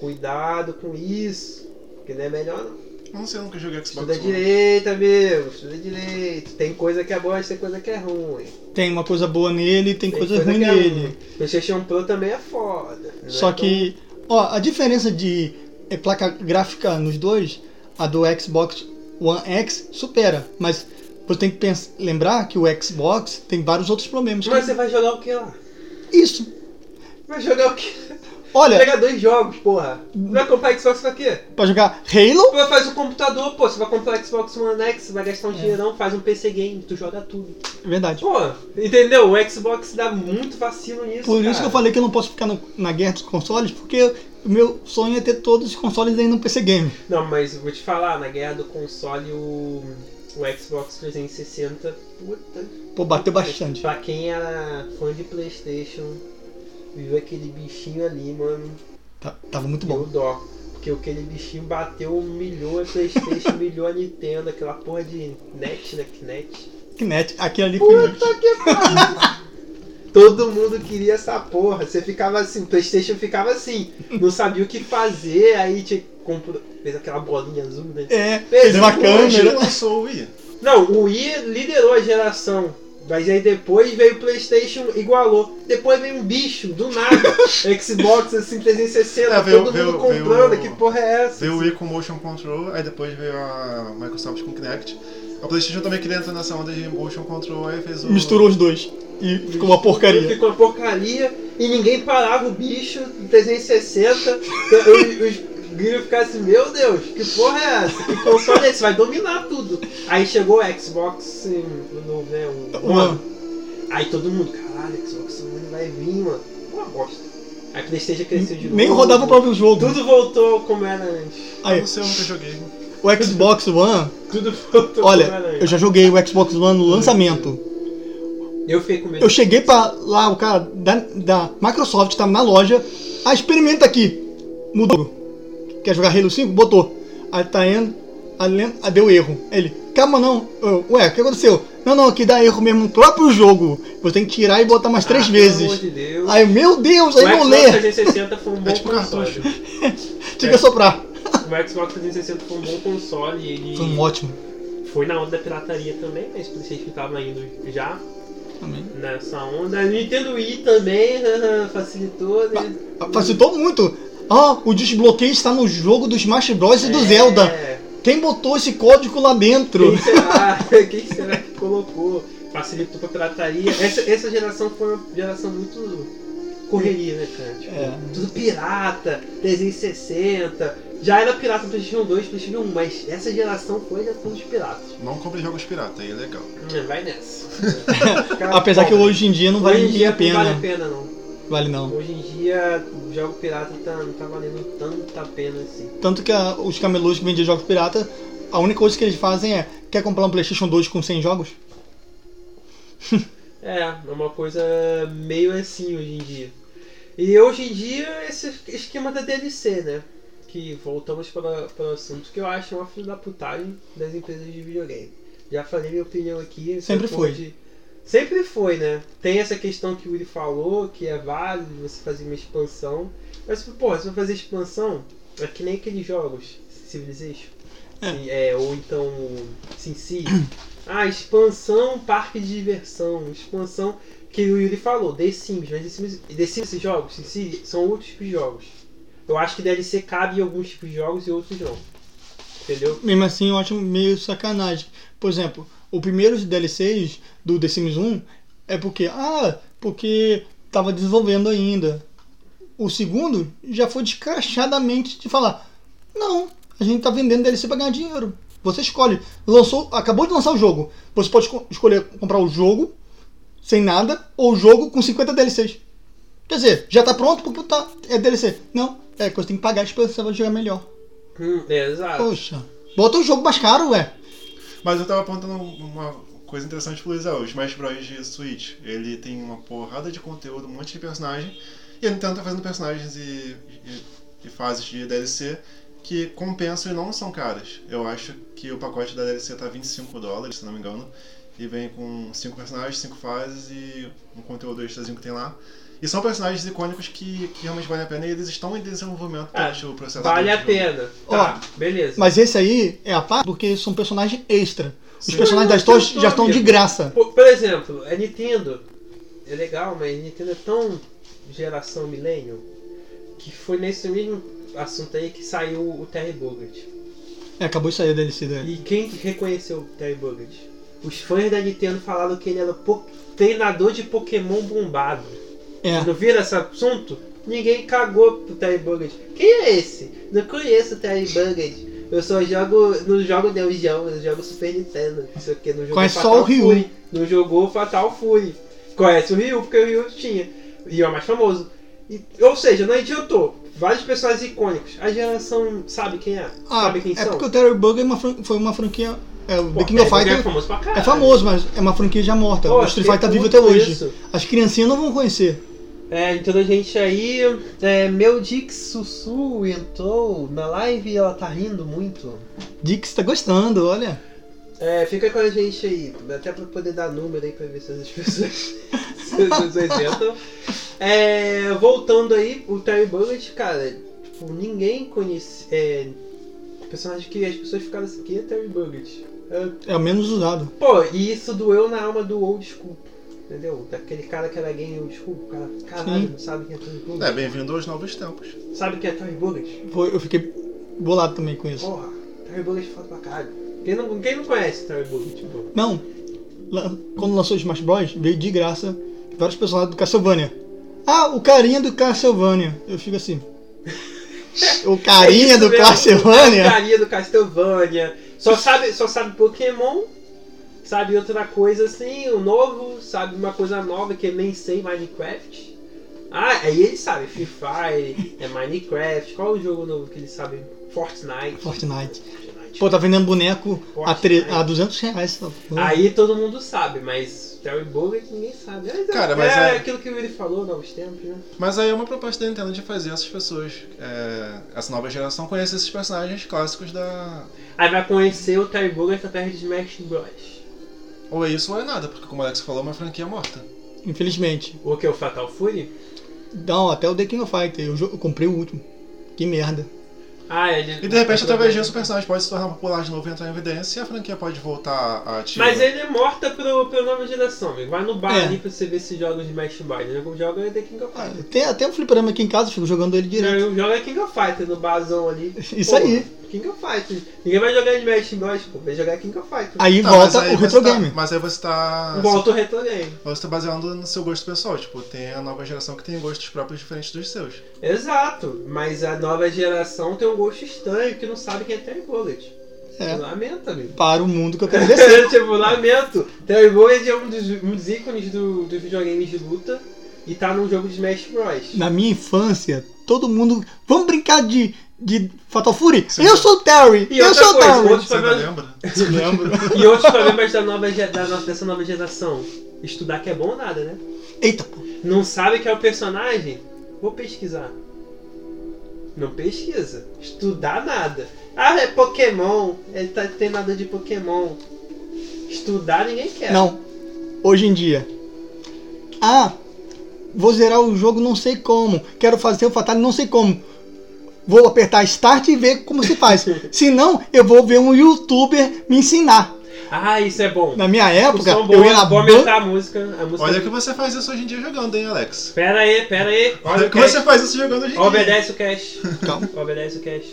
Cuidado com isso, porque não é melhor não. Não sei, eu nunca joguei Xbox Estuda One. direito, amigo. Estuda direito. Tem coisa que é boa, tem coisa que é ruim. Tem uma coisa boa nele e tem, Tem coisa coisa ruim que é nele. ruim. PlayStation Pro também é foda. Só é que, ó, a diferença de eh, placa gráfica nos dois, a do Xbox One X supera, mas você tem que pens- lembrar que o Xbox tem vários outros problemas. Mas você vai jogar o que lá? Isso. Vai jogar o que? Olha, Pegar dois jogos, porra. Vai comprar Xbox pra quê? pra jogar Halo, Vai fazer um computador, pô. Você vai comprar Xbox One X, você vai gastar um É. dinheirão, faz um PC game, tu joga tudo. verdade. Pô, entendeu? O Xbox dá muito vacilo nisso. Por isso cara. que eu falei que eu não posso ficar no- na guerra dos consoles, porque o meu sonho é ter todos os consoles aí no PC Game. Não, mas eu vou te falar, na guerra do console, o, o Xbox 360, puta. Pô, bateu bastante. Pra quem era fã de Playstation, viu aquele bichinho ali, mano, Tá- tava muito deu bom. dó. Porque aquele bichinho bateu, humilhou a Playstation, humilhou a Nintendo, aquela porra de net, né? Kinect. Kinect, aquele ali foi Puta que pariu! Todo mundo queria essa porra. Você ficava assim, Playstation ficava assim, não sabia o que fazer, aí tinha comprou, fez aquela bolinha azul, né? É, Fez fez uma um câmera. lançou o Wii. Não, o Wii liderou a geração. Mas aí depois veio o Playstation, igualou. Depois veio um bicho, do nada. Xbox assim, 360, É, veio- todo veio- mundo comprando. veio- Que porra é essa? Veio o Wii com Motion Control, aí depois veio a Microsoft com Kinect. A PlayStation também queria entrar nessa onda de Motion Control, aí fez o. Misturou os dois. E ficou uma porcaria. Ficou uma porcaria e ninguém parava o bicho em 360. os os gringos ficavam assim, meu Deus, que porra é essa? Que console é esse? Vai dominar tudo. Aí chegou o Xbox um, o novo, né? O One. Aí todo mundo, caralho, Xbox One vai vir, mano. Uma bosta. Aí a Playstation cresceu de novo. Nem rodava o próprio jogo. Tudo voltou como era antes. Ah, Aí, não sei, eu nunca joguei. o Xbox One, Tudo voltou olha, como era antes. eu já joguei o Xbox One no lançamento. Eu fiquei com medo. Eu cheguei pra lá, o cara da, da Microsoft tava na loja. Ah, experimenta aqui. Mudou. Quer jogar Halo 5? Botou. Aí tá indo. Aí lem- aí deu erro. Ele, calma não. Eu, Ué, o que aconteceu? Não, não, aqui dá erro mesmo no próprio jogo. Você tem que tirar e botar mais três Ah, vezes. Pelo amor de Deus. Aí, meu Deus, aí o não Xbox lê. 360 foi um bom É tipo console. Tinha que soprar. O Xbox 360 foi um bom console. Ele Foi um ótimo. foi na onda da pirataria também, mas o PlayStation tava indo já Também. nessa onda. O Nintendo Wii também facilitou, né? Facilitou muito. Ah, o desbloqueio está no jogo do Smash Bros. e do É, Zelda. Quem botou esse código lá dentro? Quem será? Quem será que colocou? Facilitou pra pirataria. Essa, essa geração foi uma geração muito correria, né, cara? Tipo, É. tudo pirata, 360. Já era pirata no PlayStation 2, PlayStation 1, mas essa geração foi a geração dos piratas. Não compre jogos pirata, aí é legal. Hum, vai nessa. Apesar que pobre. hoje em dia não vale Hoje em nem dia a pena. Não vale a pena, não. Vale não. Hoje em dia, o jogo pirata tá, não tá valendo tanta pena assim. Tanto que a- os camelôs que vendiam jogos pirata, a única coisa que eles fazem é: quer comprar um PlayStation 2 com 100 jogos? É, é uma coisa meio assim hoje em dia. E hoje em dia, esse esquema da DLC, né? Que voltamos para, para o assunto que eu acho uma filha da putagem das empresas de videogame. Já falei minha opinião aqui. Sempre foi. pode- Sempre foi, né? Tem essa questão que o Willi falou, que é válido você fazer uma expansão. Mas, pô, se você fazer expansão, é que nem aqueles jogos, Civilization. É. É, ou então SimCity. Ah, expansão, parque de diversão, expansão que o Yuri falou, The Sims, mas The Sims, The Sims esses jogos, SimCity, são outros tipos de jogos. Eu acho que DLC cabe em alguns tipos de jogos e outros não. Entendeu? Mesmo assim, eu acho meio sacanagem. Por exemplo, o primeiro DLCs do The Sims 1 é porque, ah, porque tava desenvolvendo ainda. O segundo já foi descrachadamente de falar: não, a gente tá vendendo DLC pra ganhar dinheiro. Você escolhe. Lançou, acabou de lançar o jogo. Você pode esco- escolher comprar o jogo sem nada ou o jogo com 50 DLCs. Quer dizer, já tá pronto porque tá, é DLC. Não, é que você tem que pagar a expansão pra jogar melhor. Hum, é, exato. Poxa, bota o jogo mais caro, ué. Mas eu tava apontando uma coisa interessante pro Luiz, é, o Smash Bros. de Switch. Ele tem uma porrada de conteúdo, um monte de personagem, e a Nintendo tá fazendo personagens e, e, e fases de DLC que compensam e não são caras. Eu acho que o pacote da DLC tá 25 dólares, se não me engano, e vem com 5 personagens, 5 fases e um conteúdo extrazinho que tem lá. E são personagens icônicos que, que realmente valem a pena e eles estão em desenvolvimento Ah, durante o processo Vale a jogo. pena. Tá, beleza. Mas esse aí é a parte porque são personagens extra. Os Sim. personagens da história já estão de graça. Por, por exemplo, a Nintendo é legal, mas a Nintendo é tão geração milênio que foi nesse mesmo assunto aí que saiu o Terry Bogard. É, acabou de sair a DLC dele. E quem reconheceu o Terry Bogard? Os fãs da Nintendo falaram que ele era po- treinador de Pokémon bombado. É. Não viram esse assunto? Ninguém cagou pro Terry Bogard. Quem é esse? Não conheço o Terry Bogard. Eu só jogo. Não jogo Neo Geo, eu jogo Super Nintendo. Isso aqui não jogou Conhece Fatal só o Ryu. Fury. Não jogou Fatal Fury. Conhece o Ryu, porque o Ryu tinha. O Ryu é mais famoso. E- ou seja, não adiantou. Vários personagens icônicos. A geração sabe quem é? Ah, sabe quem é são? porque o Terry Bug é uma foi uma franquia. É, o Pô, The King of Terry Bogard Fighter é famoso pra caralho. é famoso, mas é uma franquia já morta. Pô, o Street Fighter tá vivo até hoje. isso. As criancinhas não vão conhecer. É, então a gente aí. É, meu Dix Sussu entrou na live e ela tá rindo muito. Dix tá gostando, olha. É, fica com a gente aí, até pra poder dar número aí pra ver se as pessoas, se as pessoas entram. É, voltando aí, o Terry Bullet, cara, tipo, ninguém conhece. É, personagem que as pessoas ficaram assim, que é Terry Bullet? É, É o menos usado. pô, e isso doeu na alma do old school. Entendeu? Daquele cara que era game old school, o cara, caralho, Sim. não sabe quem é Terry Bullet. É, bem-vindo aos novos tempos. Sabe quem é Terry Bullet? Foi- eu fiquei bolado também com isso. Porra, Terry Bullet é foda pra caralho. Quem não, quem não conhece Terry Bullet, tipo? Não. Quando lançou o Smash Bros, veio de graça vários personagens do Castlevania. Ah, o carinha do Castlevania. Eu fico assim. O carinha É do mesmo, Castlevania? O carinha do Castlevania. Só sabe, só sabe Pokémon, sabe outra coisa assim, o novo, sabe uma coisa nova que eu nem sei, Minecraft. Ah, aí ele sabe, Free Fire, é Minecraft, qual o jogo novo que ele sabe? Fortnite. Fortnite. Fortnite. Pô, tá vendendo boneco a, tre- Fortnite. a 200 reais. tá? Aí todo mundo sabe, mas Terry Bullet ninguém sabe. Mas é- Cara, mas é, é- aquilo que ele falou novos tempos, né? Mas aí é uma proposta da Nintendo de fazer essas pessoas, é, essa nova geração, conhecer esses personagens clássicos da. Aí vai conhecer o Terry Bullet através de Smash Bros. Ou é isso ou é nada, porque como o Alex falou, é uma franquia morta. Infelizmente. O que é o Fatal Fury? Não, até o The King of Fighter. Eu, eu comprei o último. Que merda. Ah, ele. E de repente, através disso, o personagem pode se tornar popular de novo e entrar em evidência e a franquia pode voltar a ativa. Mas ele é morta pro, pra nova geração, amigo. Vai no bar É. ali pra você ver se joga os Smash Bros. Joga é The King of Ah, Fighters. Tem até um fliperama aqui em casa, eu fico jogando ele direto. Eu jogo é King of Fighters no barzão ali. Isso Porra, aí. King of Fighters. Ninguém vai jogar Smash Bros, pô. Vai jogar King of Fighters. Aí Tá, volta mas aí o você retro tá- game. Mas aí você tá. Volta o retro game. Você tá baseando no seu gosto pessoal. Tipo, tem a nova geração que tem gostos próprios diferentes dos seus. Exato. Mas a nova geração tem um gosto estranho que não sabe quem é Terry Bullet. É. Lamento, amigo. Para o mundo que eu quero descer. tipo, lamento. Terry Bullet é um dos, um dos ícones do, dos videogames de luta e tá num jogo de Smash Bros. Na minha infância, todo mundo. Vamos brincar de, de Fatal Fury? Sim. Eu sou o Terry! E eu sou o Terry! outros Você problemas- lembra? E outros problemas da nova, da dessa nova geração. Estudar que é bom ou nada, né? Eita, pô. Não sabe que é o personagem? Vou pesquisar. Não pesquisa. Estudar nada. Ah, é Pokémon. Ele tá, tem nada de Pokémon. Estudar ninguém quer. Não. Hoje em dia. Ah, vou zerar o jogo não sei como. Quero fazer o Fatal não sei como. Vou apertar Start e ver como se faz. Se não, eu vou ver um youtuber me ensinar. Ah, isso é bom. Na minha época, eu ia na vou aumentar a música. A música... Olha que você faz isso hoje em dia jogando, hein, Alex? Pera aí, pera aí. Olha Olha o que cast. você faz isso jogando hoje em dia. Obedece o cash. Calma. Obedece o cash.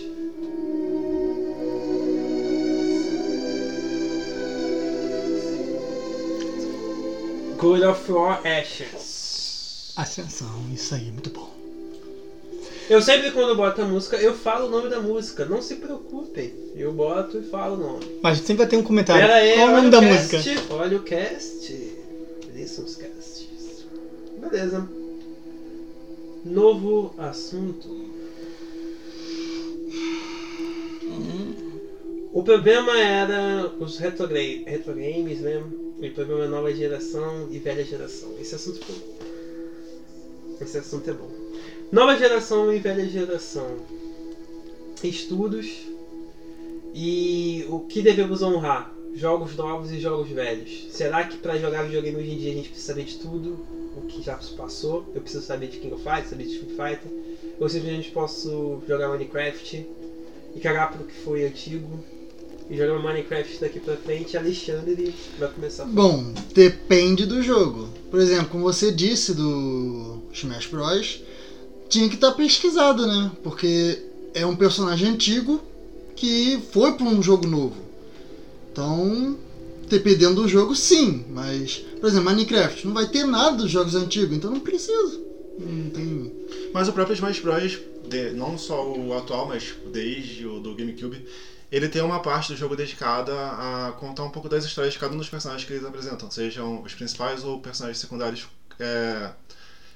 God of War Ashes. Ascensão, isso aí, muito bom. Eu sempre quando boto a música, eu falo o nome da música. Não se preocupem. Eu boto e falo o nome. Mas sempre vai ter um comentário. Pera aí, Qual o nome da cast, música? Olha o cast. Listen os casts. Beleza. Novo assunto. O problema era os retro, retro games, né? O problema é nova geração e velha geração. Esse assunto foi Esse assunto é bom. Nova geração e velha geração. Estudos e o que devemos honrar? Jogos novos e jogos velhos. Será que para jogar videogame hoje em dia a gente precisa saber de tudo? O que já se passou? Eu preciso saber de King of Fighters, saber de Street Fighter? Ou simplesmente posso jogar Minecraft e cagar pro que foi antigo? E jogar Minecraft daqui pra frente, Alexandre vai começar a. Bom, depende do jogo. Por exemplo, como você disse do Smash Bros, tinha que estar pesquisado, né? Porque é um personagem antigo que foi para um jogo novo. Então, dependendo do jogo, sim. Mas, por exemplo, Minecraft não vai ter nada dos jogos antigos, então não precisa. Não tem. Mas o próprio Smash Bros, não só o atual, mas desde o do GameCube, ele tem uma parte do jogo dedicada a contar um pouco das histórias de cada um dos personagens que eles apresentam, sejam os principais ou personagens secundários. É,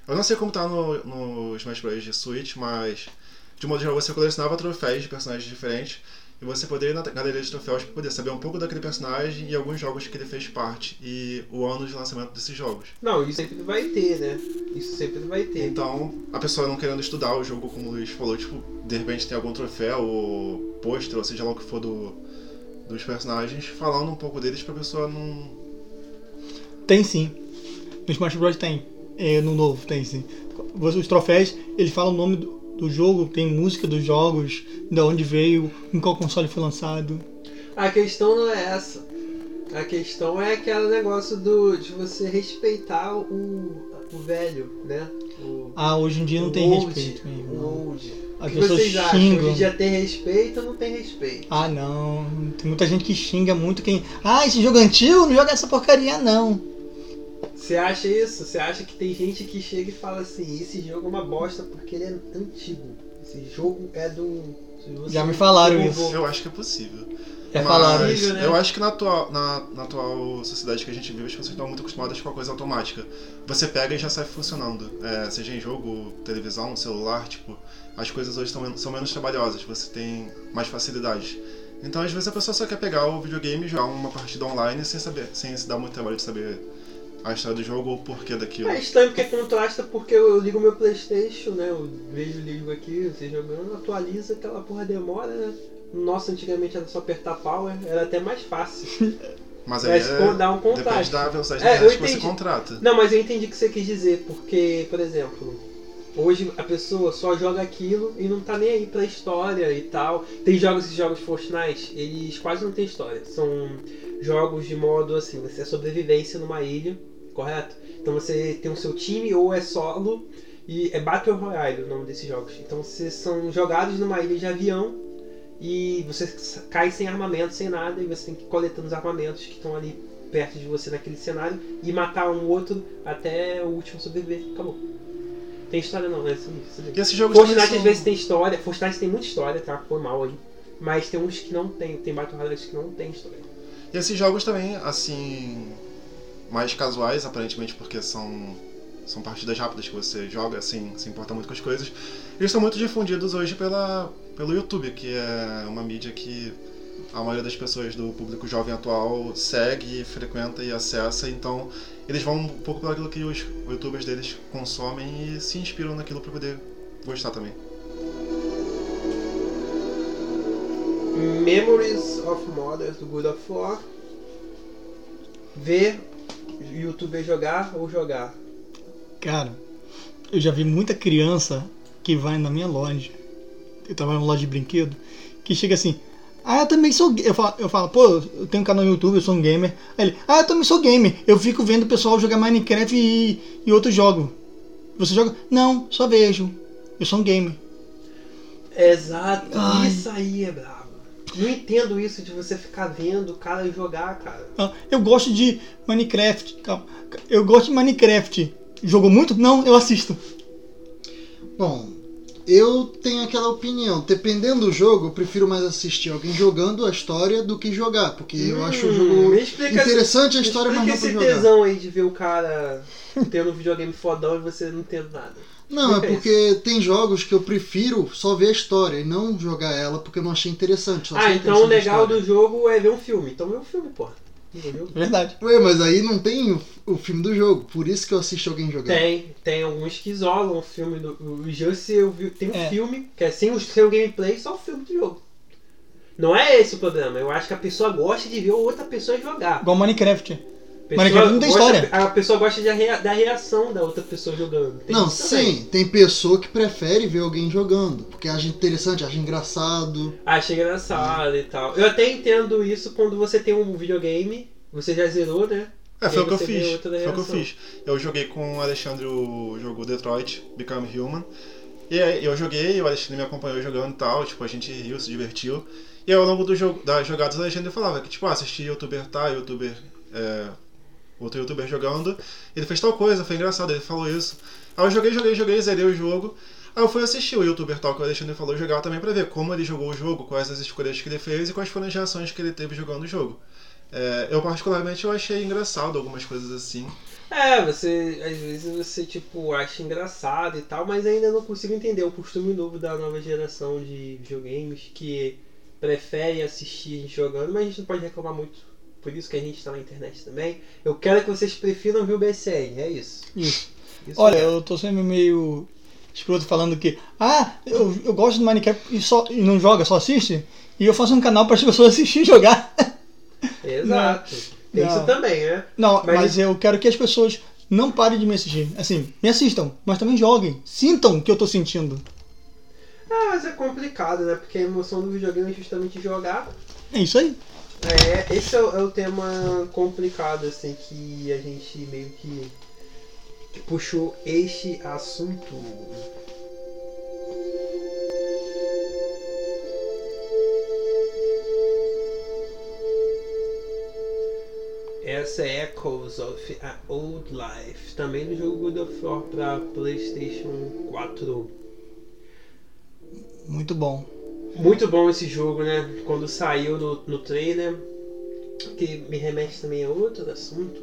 Eu não sei como tá no, no Smash Bros de Switch, mas de modo geral você colecionava troféus de personagens diferentes e você poderia ir na galeria de troféus para poder saber um pouco daquele personagem e alguns jogos que ele fez parte e o ano de lançamento desses jogos. Não, isso sempre vai ter, né? Isso sempre vai ter. Então, a pessoa não querendo estudar o jogo, como o Luiz falou, tipo, de repente tem algum troféu ou pôster, ou seja lá o que for do, dos personagens, falando um pouco deles pra pessoa não. Tem sim. No Smash Bros tem. É, no novo tem sim. Os troféus, ele fala o nome do, do jogo, tem música dos jogos, de onde veio, em qual console foi lançado. A questão não é essa. A questão é aquele negócio do, de você respeitar o, o velho, né? O, Ah, hoje em dia não tem old, respeito O mesmo. old. O As que pessoas vocês acham? xingam. Hoje em dia tem respeito ou não tem respeito? Ah, não. Tem muita gente que xinga muito quem. Ah, esse jogo é antigo, não joga essa porcaria, não. Você acha isso? Você acha que tem gente que chega e fala assim, esse jogo é uma bosta porque ele é antigo. Esse jogo é do. Já me falaram isso. Eu acho que é possível. É falar isso, né? eu acho que na atual, na, na atual sociedade que a gente vive, as pessoas estão muito acostumadas com a coisa automática. Você pega e já sai funcionando. É, seja em jogo, televisão, celular, tipo, as coisas hoje são, men- são menos trabalhosas, você tem mais facilidades. Então, às vezes, a pessoa só quer pegar o videogame e jogar uma partida online sem saber, sem se dar muito trabalho de saber a história do jogo ou o porquê daquilo. É estranho porque contrasta porque eu ligo meu Playstation, né? Eu vejo ligo aqui, você jogando, atualiza, aquela porra demora, né? Nossa, antigamente era só apertar power, era até mais fácil. Mas aí Mas é, dá um depende contraste. da velocidade É, que você contrata. Não, mas eu entendi o que você quis dizer, porque, por exemplo, hoje a pessoa só joga aquilo e não tá nem aí pra história e tal. Tem jogos, esses jogos Fortnite, eles quase não tem história. São jogos de modo assim, você é sobrevivência numa ilha, correto? Então você tem o seu time ou é solo e é Battle Royale o nome desses jogos. Então vocês são jogados numa ilha de avião e você cai sem armamento, sem nada, e você tem que ir coletando os armamentos que estão ali perto de você naquele cenário e matar um outro até o último sobreviver. Acabou. Tem história não, né? E esses jogos Fortnite também às vezes tem história. Fortnite tem muita história, tá? Foi mal aí. Mas tem uns que não tem. Tem Battle Royale que não tem história. E esses jogos também, assim, mais casuais, aparentemente, porque são, são partidas rápidas que você joga, assim, se importa muito com as coisas. Eles são muito difundidos hoje pela, pelo YouTube, que é uma mídia que a maioria das pessoas do público jovem atual segue, frequenta e acessa, então eles vão um pouco pelo aquilo que os youtubers deles consomem e se inspiram naquilo para poder gostar também. Memories of Mothers do God of War. Ver youtuber jogar ou jogar. Cara, eu já vi muita criança que vai na minha loja. Eu trabalho numa loja de brinquedo. Que chega assim. Ah, eu também sou. ga-" Eu falo, eu falo, pô, eu tenho um canal no YouTube, eu sou um gamer. Aí ele, ah, eu também sou gamer. Eu fico vendo o pessoal jogar Minecraft e, e outros jogos. Você joga? Não, só vejo. Eu sou um gamer. Exato. Ai. Isso aí é brabo. Não entendo isso de você ficar vendo o cara jogar, cara. Ah, Eu gosto de Minecraft. Calma. Eu gosto de Minecraft. Jogou muito? Não, eu assisto. Bom, eu tenho aquela opinião. Dependendo do jogo, eu prefiro mais assistir alguém jogando a história do que jogar. Porque eu acho o Hum, jogo explica interessante, a história, mas não esse jogar. tesão aí de ver o cara tendo um videogame fodão e você não tendo nada. Não, é porque tem jogos que eu prefiro só ver a história e não jogar ela porque eu não achei interessante. Ah, achei então o legal do jogo é ver um filme. Então vê um filme, porra. Entendeu? Verdade. Ué, mas aí não tem o, o filme do jogo, por isso que eu assisto alguém jogar. Tem, tem alguns que isolam o filme do. O Just eu vi, tem um É. filme que é sem o seu gameplay, só o filme do jogo. Não é esse o problema. Eu acho que a pessoa gosta de ver outra pessoa jogar. Igual Minecraft. A pessoa Minecraft não tem gosta- história. A pessoa gosta de rea- da reação da outra pessoa jogando. Tem Não, sim, tem pessoa que prefere ver alguém jogando, porque acha interessante, acha engraçado. Achei engraçado e tal. Eu até entendo isso quando você tem um videogame, você já zerou, né? É, foi o que eu fiz. Foi o que eu fiz. Eu joguei com o Alexandre o jogo Detroit, Become Human. E aí eu joguei, o Alexandre me acompanhou jogando e tal, tipo, a gente riu, se divertiu. E ao longo do jogo, das jogadas a legenda falava que, tipo, ah, assisti youtuber tá, youtuber. É, outro youtuber jogando, ele fez tal coisa, foi engraçado, ele falou isso. Aí eu joguei, joguei, joguei, zerei o jogo. Aí eu fui assistir o youtuber tal que o Alexandre falou jogar também pra ver como ele jogou o jogo, quais as escolhas que ele fez e quais foram as reações que ele teve jogando o jogo. É, eu particularmente eu achei engraçado algumas coisas assim. É, você às vezes você tipo acha engraçado e tal, mas ainda não consigo entender o costume novo da nova geração de videogames que prefere assistir jogando, mas a gente não pode reclamar muito. Por isso que a gente está na internet também. Eu quero que vocês prefiram ver o BSN, é isso. Isso. Isso Olha, mesmo. eu tô sempre meio escroto falando que, ah, eu, eu gosto do Minecraft e, só, e não joga, só assiste. E eu faço um canal para as pessoas assistirem e jogar. Exato. Não. isso também, né? Não, Mas- mas, eu quero que as pessoas não parem de me assistir. Assim, me assistam, mas também joguem. Sintam o que eu tô sentindo. Ah, mas é complicado, né? Porque a emoção do videogame é justamente jogar. É isso aí. É, esse é o, é o tema complicado, assim, que a gente meio que, que puxou este assunto. Essa é Echoes of a Old Life, também do jogo God of War para PlayStation 4. Muito bom. Muito bom esse jogo, né? Quando saiu no, no trailer, que me remete também a outro assunto.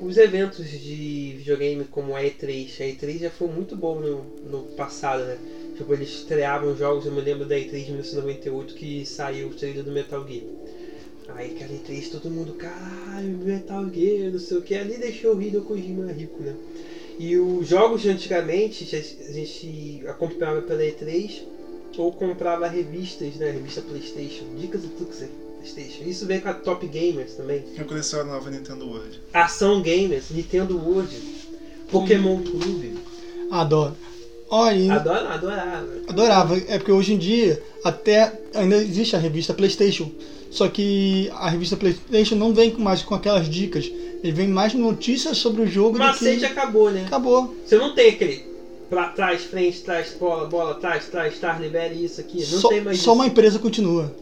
Os eventos de videogame como a E3, a E3 já foi muito bom no, no passado, né? Tipo, eles estreavam jogos, eu me lembro da E3 de 1998 que saiu o trailer do Metal Gear. Aí aquela E3 todo mundo, caralho, Metal Gear, não sei o que, ali deixou o Hideo Kojima rico, né? E os jogos de antigamente, a gente acompanhava pela E3 ou comprava revistas, né? Revista Playstation, dicas e da Playstation. Isso veio com a Top Gamers também. Eu colecionava Nintendo World. Ação Gamers, Nintendo World, Pokémon Clube. Adoro. Olha, Adoro, adorava. adorava. É porque hoje em dia até ainda existe a revista PlayStation. Só que a revista PlayStation não vem mais com aquelas dicas. Ele vem mais notícias sobre o jogo O do macete que... acabou, né? Acabou. Você não tem aquele pra trás, frente, trás, bola, bola, trás, trás, trás, libere isso aqui. Não só tem mais só isso. uma empresa continua.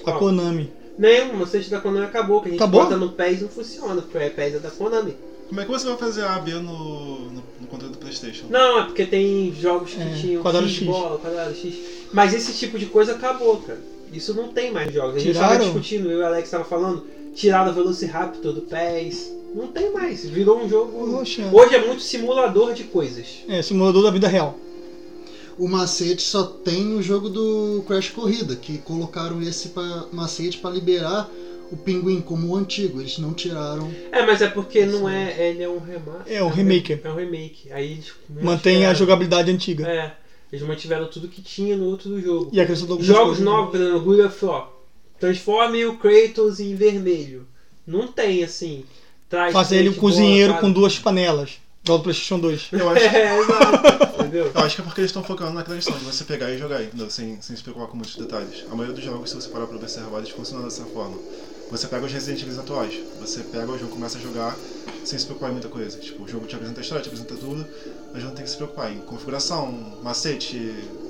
A Qual? Konami. Não, o da Konami acabou, que a gente Acabou? bota no PES não funciona, porque o PES é da Konami. Como é que você vai fazer A B no, no, no controle do Playstation? Não, é porque tem jogos que É, tinham quadrado X, X. bola, quadrado X. Mas esse tipo de coisa acabou, cara. Isso não tem mais jogos. A gente Tiraram? tava discutindo, eu e o Alex tava falando, tiraram o Velociraptor do PES. Não tem mais. Virou um jogo. Poxa. Hoje é muito simulador de coisas. É, simulador da vida real. O macete só tem o jogo do Crash Corrida, que colocaram esse pra, macete para liberar o pinguim como o antigo. Eles não tiraram. É, mas é porque não é. Ele é um remaster. É um remake. É um remake. Aí eles Mantém a jogabilidade antiga. É. Eles mantiveram tudo que tinha no outro jogo. E acrescentou Jogos novos, por exemplo, God of War. Transforme o Kratos em vermelho. Não tem assim. Traz Fazer ele um cozinheiro para- com duas panelas. Igual do PlayStation 2. Eu acho, É, exato. Entendeu? eu acho que é porque eles estão focando naquela questão de você pegar e jogar, entendeu? Sem, sem se preocupar com muitos detalhes. A maioria dos jogos, se você parar pra observar, eles funcionam dessa forma. Você pega os Resident Evil atuais, você pega o jogo e começa a jogar sem se preocupar em muita coisa. Tipo, o jogo te apresenta a história, te apresenta tudo, mas não tem que se preocupar em configuração, macete,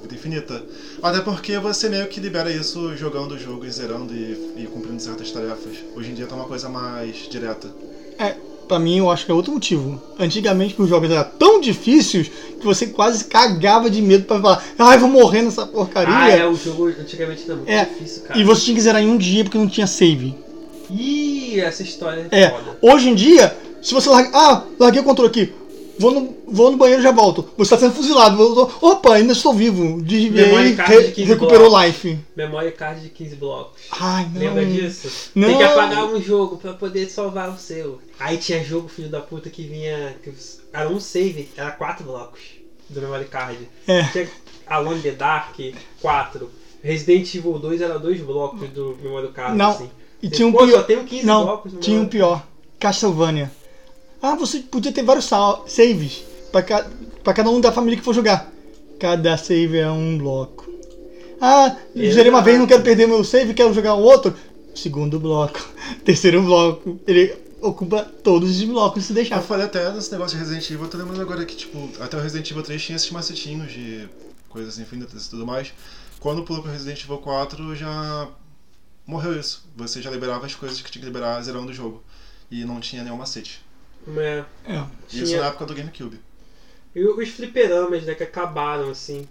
vida infinita. Até porque você meio que libera isso jogando o jogo e zerando e, e cumprindo certas tarefas. Hoje em dia tá uma coisa mais direta. É, pra mim eu acho que é outro motivo. Antigamente os jogos eram tão difíceis que você quase cagava de medo pra falar, ai, vou morrer nessa porcaria. Ah, é, o jogo antigamente era muito É, difícil, cara. E você tinha que zerar em um dia porque não tinha save. Ih, essa história É, foda. hoje em dia, se você larga. Ah, larguei o controle aqui. Vou no, vou no banheiro e já volto. Você está sendo fuzilado. Voltou. Opa, ainda estou vivo. Desviei Memory e card de re, 15 recuperou blocos. life. Memory card de 15 blocos. Ai, não. Lembra disso? Não. Tem que apagar um jogo pra poder salvar o seu. Aí tinha jogo, filho da puta, que vinha. Que era um save, era 4 blocos do memory card. É. Tinha Alone the Dark, 4. Resident Evil 2 era 2 blocos do memory card. Não, Assim. E tinha um Pô, pior. só tem 15 Não, blocos no tinha um pior. Castlevania. Ah, você podia ter vários saves pra, ca, cada um da família que for jogar. Cada save é um bloco. Ah, zerei uma vez, não quero perder meu save, quero jogar outro. Segundo bloco. Terceiro bloco. Ele ocupa todos os blocos se Eu deixar. falei até nesse negócio de Resident Evil, eu tô lembrando agora que, tipo, até o Resident Evil 3 tinha esses macetinhos de coisas infinitas e tudo mais. Quando pulou pro Resident Evil 4 já morreu isso. Você já liberava as coisas que tinha que liberar zerando o jogo. E não tinha nenhum macete. É, É. Isso Tinha- na época do GameCube. E os fliperamas, né, que acabaram, assim.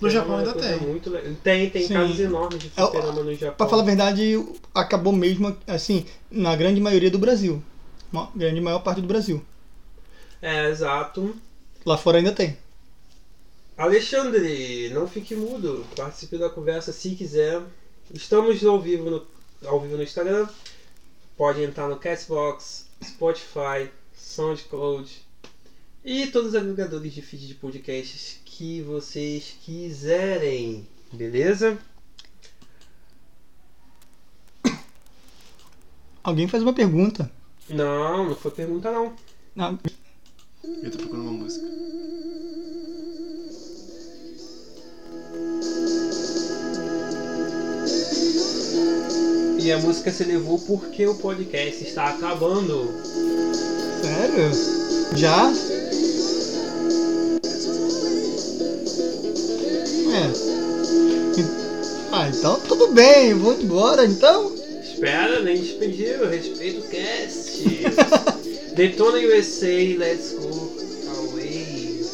No Japão é ainda tem. Muito le- Tem, tem Sim. casas enormes de É, fliperama no Japão. Pra falar a verdade, acabou mesmo, assim, na grande maioria do Brasil. Uma grande maior parte do Brasil. É, exato. Lá fora ainda tem. Alexandre, não fique mudo. Participe da conversa se quiser. Estamos ao vivo no, ao vivo no Instagram. Pode entrar no Castbox, Spotify, SoundCloud e todos os agregadores de feed de podcasts que vocês quiserem. Beleza? Alguém faz uma pergunta. Não, não foi pergunta não. Ah, E a música se levou porque o podcast está acabando. sério? Já? É. Ah, então tudo bem, vou embora então. Espera, nem despedir, eu respeito o cast. Detona USA, let's go away.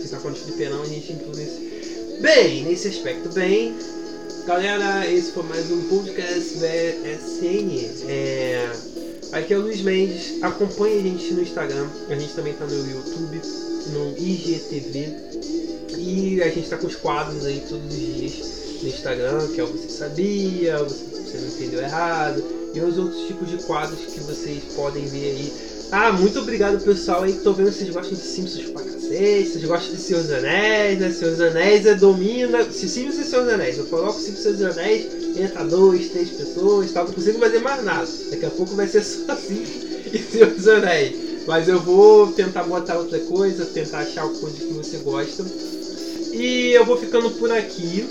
Ficar com o fliperão, a gente inclui isso. Bem, nesse aspecto, bem. Galera, esse foi mais um podcast BSN. É, aqui é o Luiz Mendes. Acompanhe a gente no Instagram. A gente também tá no YouTube, no IGTV. E a gente tá com os quadros aí todos os dias no Instagram, que é o Você Sabia, Você, Não Entendeu Errado, e os outros tipos de quadros que vocês podem ver aí. Ah, muito obrigado pessoal aí tô vendo que vocês gostam de Simpsons pra cacete, vocês gostam de Senhor dos Anéis, né? Senhor dos Anéis é domina. Se Simpsons e Senhor dos Anéis, eu coloco Simpsons e Senhor dos Anéis, entra dois, três pessoas, tal, não consigo fazer mais nada. Daqui a pouco vai ser só Simpsons e Senhor dos Anéis. Mas eu vou tentar botar outra coisa, tentar achar uma coisa que você gosta. E eu vou ficando por aqui.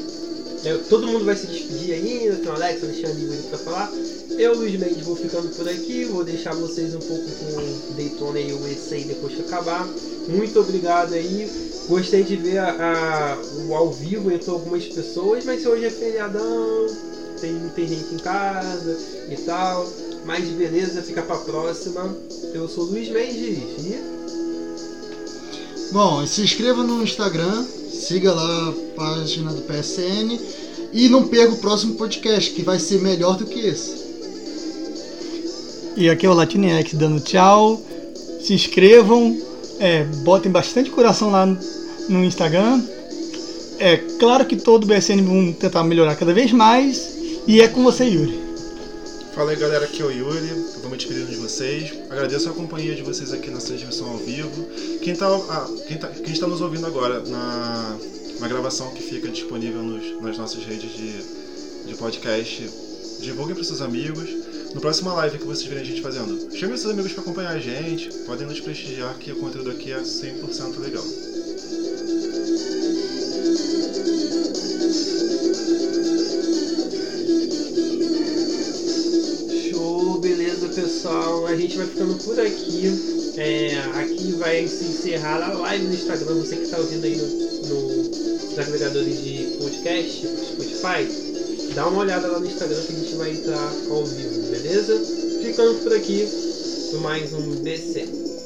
Eu- todo mundo vai se despedir ainda, tem o Alex, Alexandre e pra falar. Eu, Luiz Mendes, vou ficando por aqui. Vou deixar vocês um pouco com Daytona e o USA depois que acabar. Muito obrigado aí. Gostei de ver a, a- o ao vivo entre algumas pessoas, mas hoje é feriadão, tem, tem gente em casa e tal. Mas beleza, fica pra próxima. Eu sou Luiz Mendes e Bom, se inscreva no Instagram, siga lá a página do PSN e não perca o próximo podcast, que vai ser melhor do que esse. E aqui é o Latinex dando tchau. Se inscrevam, é, botem bastante coração lá no, Instagram. É claro que todo o BSN vão tentar melhorar cada vez mais. E é com você, Yuri. Fala aí galera, aqui é o Yuri, eu vou me despedindo de vocês. Agradeço a companhia de vocês aqui nessa transmissão ao vivo. Quem está quem tá, está nos ouvindo agora na, na gravação que fica disponível nos, nas nossas redes de, de podcast, divulguem para seus amigos. No próximo live que vocês verem a gente fazendo, chame seus amigos para acompanhar a gente, podem nos prestigiar que o conteúdo aqui é 100% legal. Show, beleza pessoal. A gente vai ficando por aqui. É, aqui vai se encerrar a live no Instagram. Você que está ouvindo aí no, no, nos agregadores de podcast, Spotify, dá uma olhada lá no Instagram que a gente vai entrar ao vivo, beleza? Ficando por aqui mais um BC.